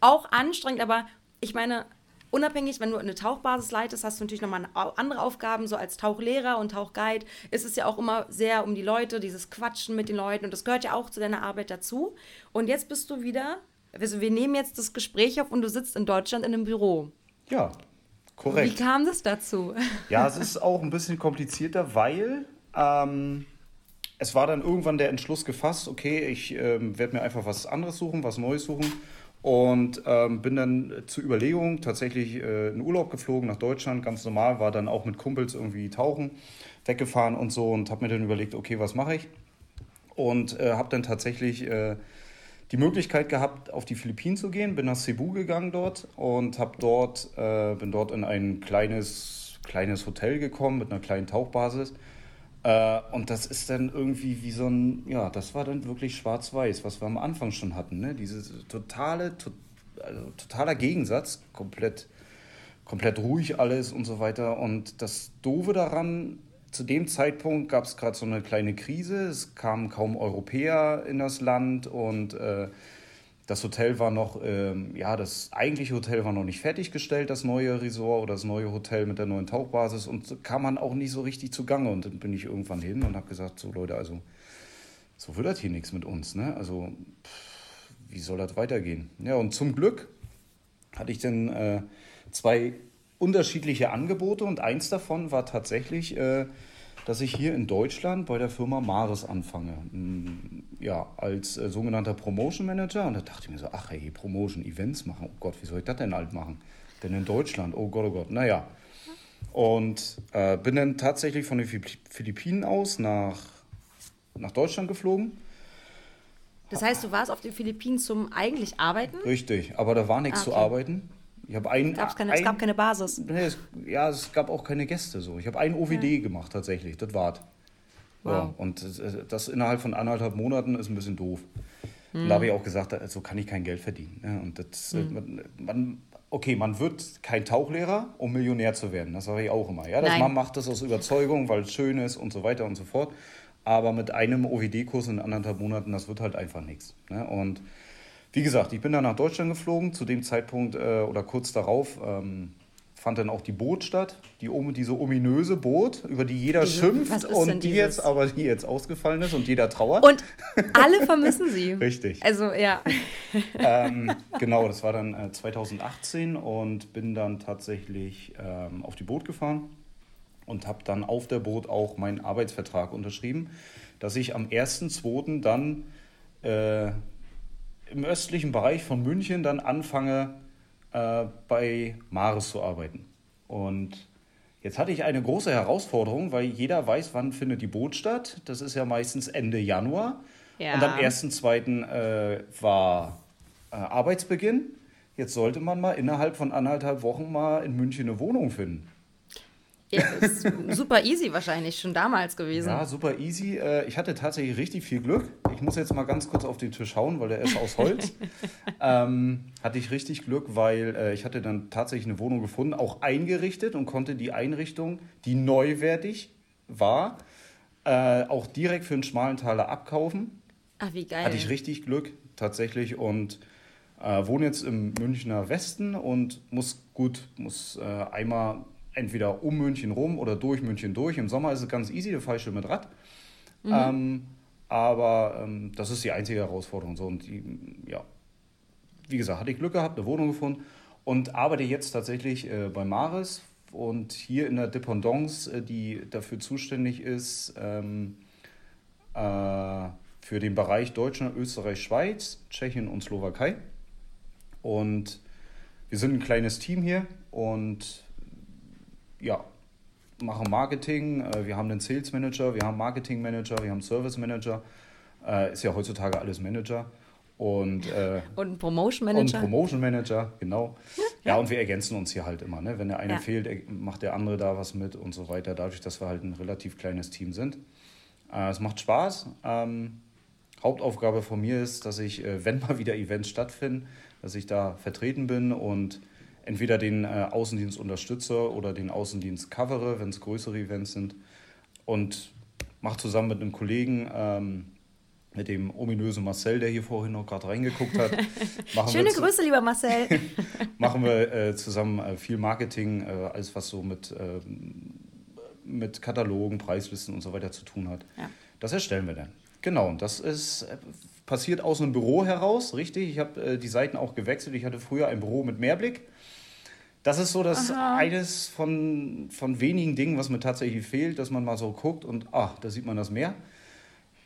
auch anstrengend, aber ich meine, unabhängig, wenn du eine Tauchbasis leitest, hast du natürlich nochmal andere Aufgaben, so als Tauchlehrer und Tauchguide ist es ja auch immer sehr um die Leute, dieses Quatschen mit den Leuten und das gehört ja auch zu deiner Arbeit dazu. Und jetzt bist du wieder, also wir nehmen jetzt das Gespräch auf und du sitzt in Deutschland in einem Büro. Ja, korrekt. Wie kam das dazu? Ja, es ist auch ein bisschen komplizierter, weil ähm, es war dann irgendwann der Entschluss gefasst, okay, ich ähm, werde mir einfach was anderes suchen, was Neues suchen und ähm, bin dann zur Überlegung tatsächlich äh, in Urlaub geflogen nach Deutschland, ganz normal, war dann auch mit Kumpels irgendwie tauchen, weggefahren und so und habe mir dann überlegt, okay, was mache ich? Und äh, habe dann tatsächlich äh, die Möglichkeit gehabt, auf die Philippinen zu gehen, bin nach Cebu gegangen dort und habe dort, äh, bin dort in ein kleines, kleines Hotel gekommen mit einer kleinen Tauchbasis äh, und das ist dann irgendwie wie so ein, ja, das war dann wirklich schwarz-weiß, was wir am Anfang schon hatten. Ne? Dieses totale, to, also totaler Gegensatz, komplett, komplett ruhig alles und so weiter. Und das Doofe daran, zu dem Zeitpunkt gab es gerade so eine kleine Krise, es kamen kaum Europäer in das Land und äh, das Hotel war noch, ähm, ja, das eigentliche Hotel war noch nicht fertiggestellt, das neue Resort oder das neue Hotel mit der neuen Tauchbasis und kam man auch nicht so richtig zugange. Und dann bin ich irgendwann hin und habe gesagt, so Leute, also so wird das hier nichts mit uns, ne? Also pff, wie soll das weitergehen? Ja, und zum Glück hatte ich dann äh, zwei unterschiedliche Angebote und eins davon war tatsächlich äh, dass ich hier in Deutschland bei der Firma Maris anfange. Mm, ja, als äh, sogenannter Promotion Manager. Und da dachte ich mir so, ach hey, Promotion, Events machen. Oh Gott, wie soll ich das denn alt machen? Denn in Deutschland, oh Gott, oh Gott. Naja. Und äh, bin dann tatsächlich von den Philippinen aus nach, nach Deutschland geflogen. Das heißt, du warst auf den Philippinen zum eigentlich Arbeiten? Richtig, aber da war nichts ah, okay. zu arbeiten. Ich habe ein, keine, ein, es gab keine Basis. Nee, es, ja, es gab auch keine Gäste so. Ich habe ein OVD ja. gemacht tatsächlich, das war's. Wow. Ja, und das, innerhalb von anderthalb Monaten ist ein bisschen doof. Mhm. Und da habe ich auch gesagt, so kann ich kein Geld verdienen. Ja, und das, mhm. man, man, okay, man wird kein Tauchlehrer, um Millionär zu werden. Das sage ich auch immer. Ja, das, man macht das aus Überzeugung, weil es schön ist und so weiter und so fort. Aber mit einem OVD-Kurs in anderthalb Monaten, das wird halt einfach nichts. Ne? Und wie gesagt, ich bin dann nach Deutschland geflogen. Zu dem Zeitpunkt äh, oder kurz darauf ähm, fand dann auch die Boot statt. Die, diese ominöse Boot, über die jeder diese, schimpft und die jetzt aber die jetzt ausgefallen ist und jeder trauert. Und (laughs) alle vermissen sie. Richtig. Also ja. Ähm, genau, das war dann äh, 2018 und bin dann tatsächlich ähm, auf die Boot gefahren und habe dann auf der Boot auch meinen Arbeitsvertrag unterschrieben, dass ich am 1.2. dann äh, im östlichen Bereich von München dann anfange, äh, bei Maris zu arbeiten. Und jetzt hatte ich eine große Herausforderung, weil jeder weiß, wann findet die Boot statt. Das ist ja meistens Ende Januar. Ja. Und am 1.2. Äh, war äh, Arbeitsbeginn. Jetzt sollte man mal innerhalb von anderthalb Wochen mal in München eine Wohnung finden. Ja, ist super easy wahrscheinlich schon damals gewesen. Ja, super easy. Äh, ich hatte tatsächlich richtig viel Glück. Ich muss jetzt mal ganz kurz auf den Tisch hauen, weil der ist aus Holz. (laughs) ähm, hatte ich richtig Glück, weil äh, ich hatte dann tatsächlich eine Wohnung gefunden, auch eingerichtet und konnte die Einrichtung, die neuwertig war, äh, auch direkt für einen schmalen Taler abkaufen. Ach, wie geil. Hatte ich richtig Glück tatsächlich und äh, wohne jetzt im Münchner Westen und muss gut, muss äh, einmal entweder um München rum oder durch München durch. Im Sommer ist es ganz easy, da fahre ich schon mit Rad. Mhm. Ähm, aber ähm, das ist die einzige Herausforderung. So, und die, ja, wie gesagt, hatte ich Glück gehabt, eine Wohnung gefunden und arbeite jetzt tatsächlich äh, bei Maris und hier in der Dependance, äh, die dafür zuständig ist, ähm, äh, für den Bereich Deutschland, Österreich, Schweiz, Tschechien und Slowakei. Und wir sind ein kleines Team hier und ja, machen Marketing, äh, wir haben einen Sales Manager, wir haben Marketing Manager, wir haben Service Manager. Äh, ist ja heutzutage alles Manager. Und, äh, und Promotion Manager. Und Promotion Manager, genau. Ja, und wir ergänzen uns hier halt immer. Ne? Wenn der eine ja. fehlt, macht der andere da was mit und so weiter. Dadurch, dass wir halt ein relativ kleines Team sind. Äh, es macht Spaß. Ähm, Hauptaufgabe von mir ist, dass ich, äh, wenn (laughs) mal wieder Events stattfinden, dass ich da vertreten bin und entweder den äh, Außendienst unterstütze oder den Außendienst covere, wenn es größere Events sind. Und mache zusammen mit einem Kollegen ähm, mit dem ominösen Marcel, der hier vorhin noch gerade reingeguckt hat. (laughs) Schöne Grüße, lieber Marcel. (laughs) machen wir äh, zusammen äh, viel Marketing, äh, alles was so mit, ähm, mit Katalogen, Preislisten und so weiter zu tun hat. Ja. Das erstellen wir dann. Genau, und das ist äh, passiert aus einem Büro heraus, richtig. Ich habe äh, die Seiten auch gewechselt. Ich hatte früher ein Büro mit Mehrblick. Das ist so das Aha. eines von, von wenigen Dingen, was mir tatsächlich fehlt, dass man mal so guckt und ach, da sieht man das mehr.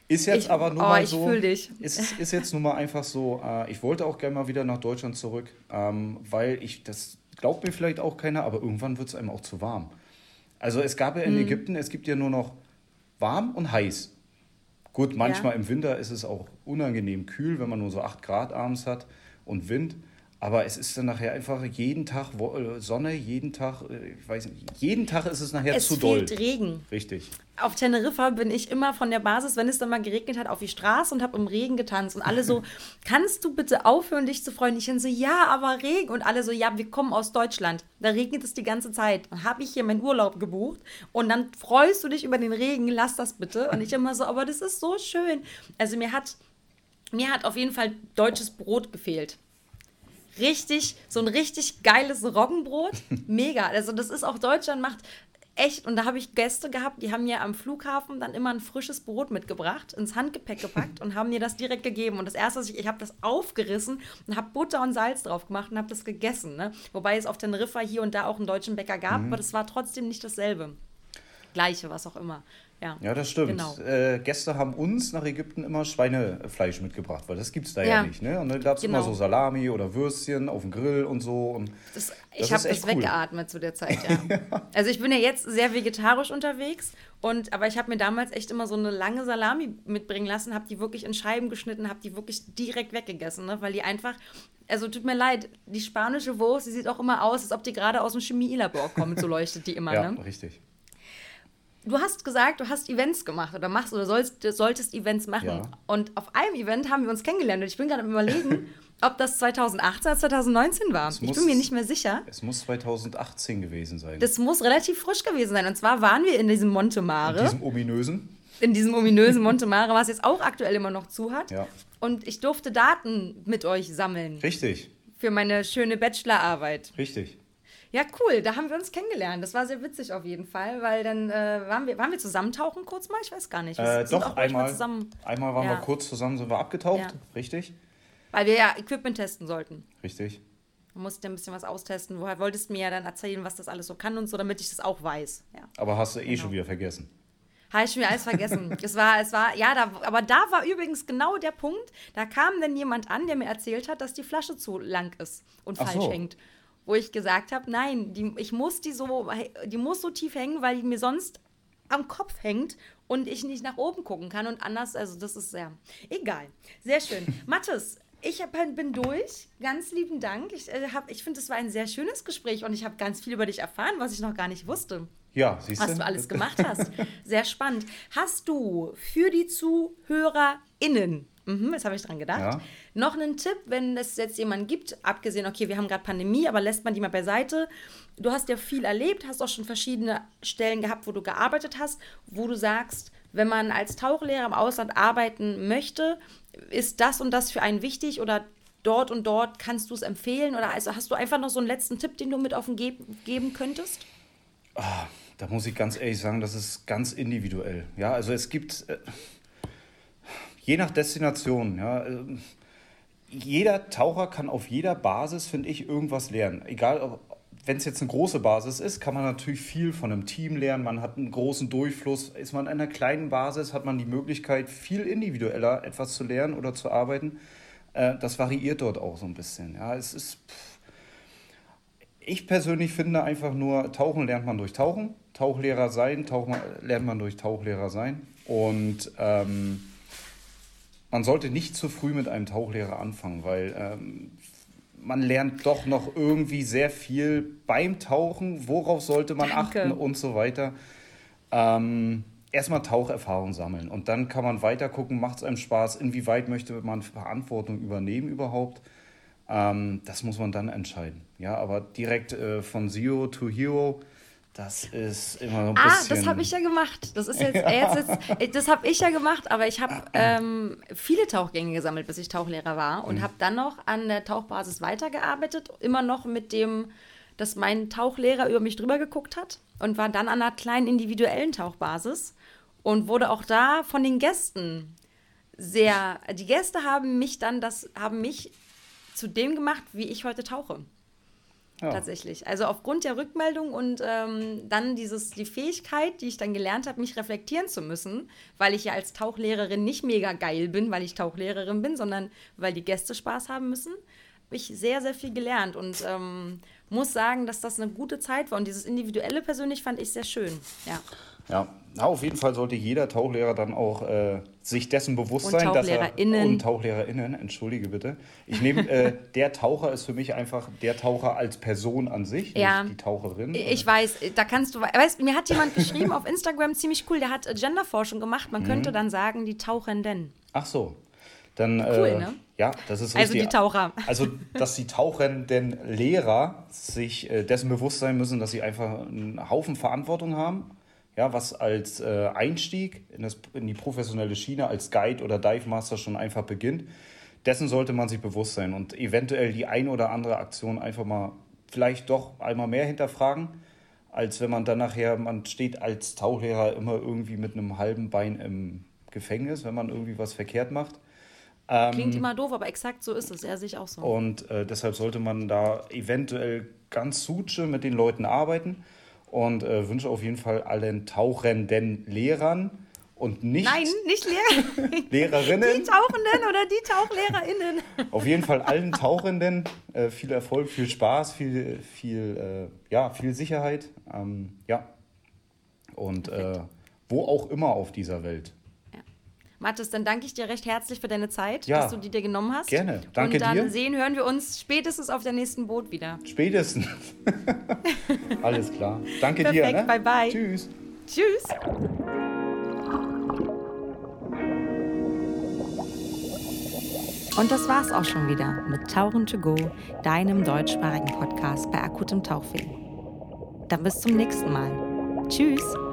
Ist jetzt ich, aber nur oh, mal so. Ist, ist jetzt nun mal einfach so, äh, ich wollte auch gerne mal wieder nach Deutschland zurück, ähm, weil ich, das glaubt mir vielleicht auch keiner, aber irgendwann wird es einem auch zu warm. Also es gab ja in hm. Ägypten, es gibt ja nur noch warm und heiß. Gut, manchmal ja. im Winter ist es auch unangenehm kühl, wenn man nur so 8 Grad abends hat und Wind. Aber es ist dann nachher einfach jeden Tag äh, Sonne, jeden Tag, äh, ich weiß nicht, jeden Tag ist es nachher es zu doll. Es fehlt Regen. Richtig. Auf Teneriffa bin ich immer von der Basis, wenn es dann mal geregnet hat, auf die Straße und habe im Regen getanzt. Und alle so, (laughs) kannst du bitte aufhören, dich zu freuen? Ich dann so, ja, aber Regen. Und alle so, ja, wir kommen aus Deutschland. Da regnet es die ganze Zeit. Dann habe ich hier meinen Urlaub gebucht und dann freust du dich über den Regen, lass das bitte. Und ich immer so, aber das ist so schön. Also mir hat, mir hat auf jeden Fall deutsches Brot gefehlt richtig, so ein richtig geiles Roggenbrot. (laughs) Mega. Also das ist auch Deutschland macht echt, und da habe ich Gäste gehabt, die haben mir am Flughafen dann immer ein frisches Brot mitgebracht, ins Handgepäck gepackt und haben mir das direkt gegeben. Und das erste, was ich, ich habe das aufgerissen und habe Butter und Salz drauf gemacht und habe das gegessen. Ne? Wobei es auf Teneriffa hier und da auch einen deutschen Bäcker gab, mhm. aber das war trotzdem nicht dasselbe. Gleiche, was auch immer. Ja, ja das stimmt. Genau. Äh, Gäste haben uns nach Ägypten immer Schweinefleisch mitgebracht, weil das gibt es da ja. ja. nicht. Ne? Und dann gab es genau. immer so Salami oder Würstchen auf dem Grill und so. Und das, ich habe das cool. weggeatmet zu der Zeit, (laughs) ja. Also ich bin ja jetzt sehr vegetarisch unterwegs, und, aber ich habe mir damals echt immer so eine lange Salami mitbringen lassen, habe die wirklich in Scheiben geschnitten, habe die wirklich direkt weggegessen, ne? weil die einfach also tut mir leid, die spanische Wurst, die sieht auch immer aus, als ob die gerade aus dem Chemielabor kommt, so leuchtet die immer. ja, ne? richtig du hast gesagt, du hast Events gemacht oder machst oder sollst, solltest Events machen. Ja. Und auf einem Event haben wir uns kennengelernt und ich bin gerade am überlegen, (laughs) ob das 2018 oder 2019 war. Muss, ich bin mir nicht mehr sicher. Es muss 2018 gewesen sein. Das muss relativ frisch gewesen sein. Und zwar waren wir in diesem Montemare. In diesem ominösen. In diesem ominösen Montemare, was jetzt auch aktuell immer noch zu hat. Ja. Und ich durfte Daten mit euch sammeln. Richtig. Für meine schöne Bachelorarbeit. Richtig. Ja, cool. Da haben wir uns kennengelernt. Das war sehr witzig auf jeden Fall, weil dann äh, waren, wir, waren wir zusammentauchen kurz mal? Ich weiß gar nicht. Äh, doch, einmal, zusammen... einmal waren ja. wir kurz zusammen, sind wir abgetaucht. Ja. Richtig. Weil wir ja Equipment testen sollten. Richtig. Du musst ja ein bisschen was austesten. Woher wolltest du mir ja dann erzählen, was das alles so kann und so, damit ich das auch weiß. Ja. Aber hast du eh genau. schon wieder vergessen. Habe ich schon wieder alles vergessen. (laughs) es war, es war, ja, da, aber da war übrigens genau der Punkt. Da kam dann jemand an, der mir erzählt hat, dass die Flasche zu lang ist und Ach falsch so. hängt wo ich gesagt habe, nein, die, ich muss die so, die muss so tief hängen, weil die mir sonst am Kopf hängt und ich nicht nach oben gucken kann und anders, also das ist sehr egal. Sehr schön. (laughs) Mathis, ich hab, bin durch. Ganz lieben Dank. Ich, äh, ich finde, es war ein sehr schönes Gespräch und ich habe ganz viel über dich erfahren, was ich noch gar nicht wusste. Ja, siehst du. Was du alles (laughs) gemacht hast. Sehr spannend. Hast du für die ZuhörerInnen Mhm, das habe ich dran gedacht. Ja. Noch einen Tipp, wenn es jetzt jemanden gibt, abgesehen, okay, wir haben gerade Pandemie, aber lässt man die mal beiseite. Du hast ja viel erlebt, hast auch schon verschiedene Stellen gehabt, wo du gearbeitet hast, wo du sagst, wenn man als Tauchlehrer im Ausland arbeiten möchte, ist das und das für einen wichtig oder dort und dort kannst du es empfehlen? Oder also hast du einfach noch so einen letzten Tipp, den du mit auf den Ge geben könntest? Oh, da muss ich ganz ehrlich sagen, das ist ganz individuell. Ja, also es gibt. Äh je nach Destination, ja. Ähm, jeder Taucher kann auf jeder Basis, finde ich, irgendwas lernen. Egal, wenn es jetzt eine große Basis ist, kann man natürlich viel von einem Team lernen. Man hat einen großen Durchfluss. Ist man in einer kleinen Basis, hat man die Möglichkeit, viel individueller etwas zu lernen oder zu arbeiten. Äh, das variiert dort auch so ein bisschen. Ja, es ist. Ich persönlich finde einfach nur, Tauchen lernt man durch Tauchen. Tauchlehrer sein, Tauchen lernt man durch Tauchlehrer sein. Und ähm, man sollte nicht zu früh mit einem Tauchlehrer anfangen, weil ähm, man lernt doch noch irgendwie sehr viel beim Tauchen. Worauf sollte man Danke. achten und so weiter. Ähm, erstmal Taucherfahrung sammeln und dann kann man weiter gucken, macht es einem Spaß, inwieweit möchte man Verantwortung übernehmen überhaupt. Ähm, das muss man dann entscheiden. Ja, aber direkt äh, von Zero to Hero Das ist immer so ein Ah, bisschen. das habe ich ja gemacht. Das ist jetzt, (laughs) äh, jetzt, jetzt äh, das habe ich ja gemacht, aber ich habe ähm, viele Tauchgänge gesammelt, bis ich Tauchlehrer war Mhm. und habe dann noch an der Tauchbasis weitergearbeitet, immer noch mit dem, dass mein Tauchlehrer über mich drüber geguckt hat und war dann an einer kleinen individuellen Tauchbasis und wurde auch da von den Gästen sehr. Die Gäste haben mich dann das haben mich zu dem gemacht, wie ich heute tauche tatsächlich. Also aufgrund der Rückmeldung und ähm, dann dieses, die Fähigkeit, die ich dann gelernt habe, mich reflektieren zu müssen, weil ich ja als Tauchlehrerin nicht mega geil bin, weil ich Tauchlehrerin bin, sondern weil die Gäste Spaß haben müssen, habe ich sehr, sehr viel gelernt und ähm, muss sagen, dass das eine gute Zeit war. Und dieses Individuelle persönlich fand ich sehr schön. Ja. Ja, na, auf jeden Fall sollte jeder Tauchlehrer dann auch äh, sich dessen bewusst Und sein, dass er und TauchlehrerInnen, entschuldige bitte. Ich nehme äh, (laughs) der Taucher ist für mich einfach der Taucher als Person an sich, Ja. nicht die Taucherin. Ich weiß, da kannst du, weißt, mir hat jemand geschrieben auf Instagram, (laughs) ziemlich cool, der hat äh, Genderforschung gemacht. Man könnte dann sagen, die Tauchenden. Ach so. Dann, Cool, äh, ne? Ja, das ist Also richtig. die Taucher. Also, dass die Tauchenden Lehrer sich äh, dessen bewusst sein müssen, dass sie einfach einen Haufen Verantwortung haben. Ja, was als äh, Einstieg in, das, in die professionelle Schiene als Guide oder Dive Master schon einfach beginnt. Dessen sollte man sich bewusst sein und eventuell die ein oder andere Aktion einfach mal vielleicht doch einmal mehr hinterfragen, als wenn man dann nachher, man steht als Tauchlehrer immer irgendwie mit einem halben Bein im Gefängnis, wenn man irgendwie was verkehrt macht. Klingt immer doof, aber exakt so ist es. Er sich auch so. Und äh, deshalb sollte man da eventuell ganz suche mit den Leuten arbeiten und äh, wünsche auf jeden Fall allen tauchenden Lehrern und nicht Nein, nicht Lehrer. (laughs) Die Lehrerinnen, Tauchenden oder die TauchlehrerInnen. auf jeden Fall allen Tauchenden äh, viel Erfolg, viel Spaß, viel, viel, äh, ja, viel Sicherheit. Ähm, ja. Und äh, wo auch immer auf dieser Welt. Mathis, dann danke ich dir recht herzlich für deine Zeit, Ja. dass du die dir genommen hast. Gerne. Danke Und dann dir. sehen, hören wir uns spätestens auf der nächsten Boot wieder. Spätestens. (laughs) Alles klar. Danke dir. Perfekt, Ne? bye bye. Tschüss. Tschüss. Und das war's auch schon wieder mit Tauchen to go, deinem deutschsprachigen Podcast bei akutem Tauchweh. Dann bis zum nächsten Mal. Tschüss.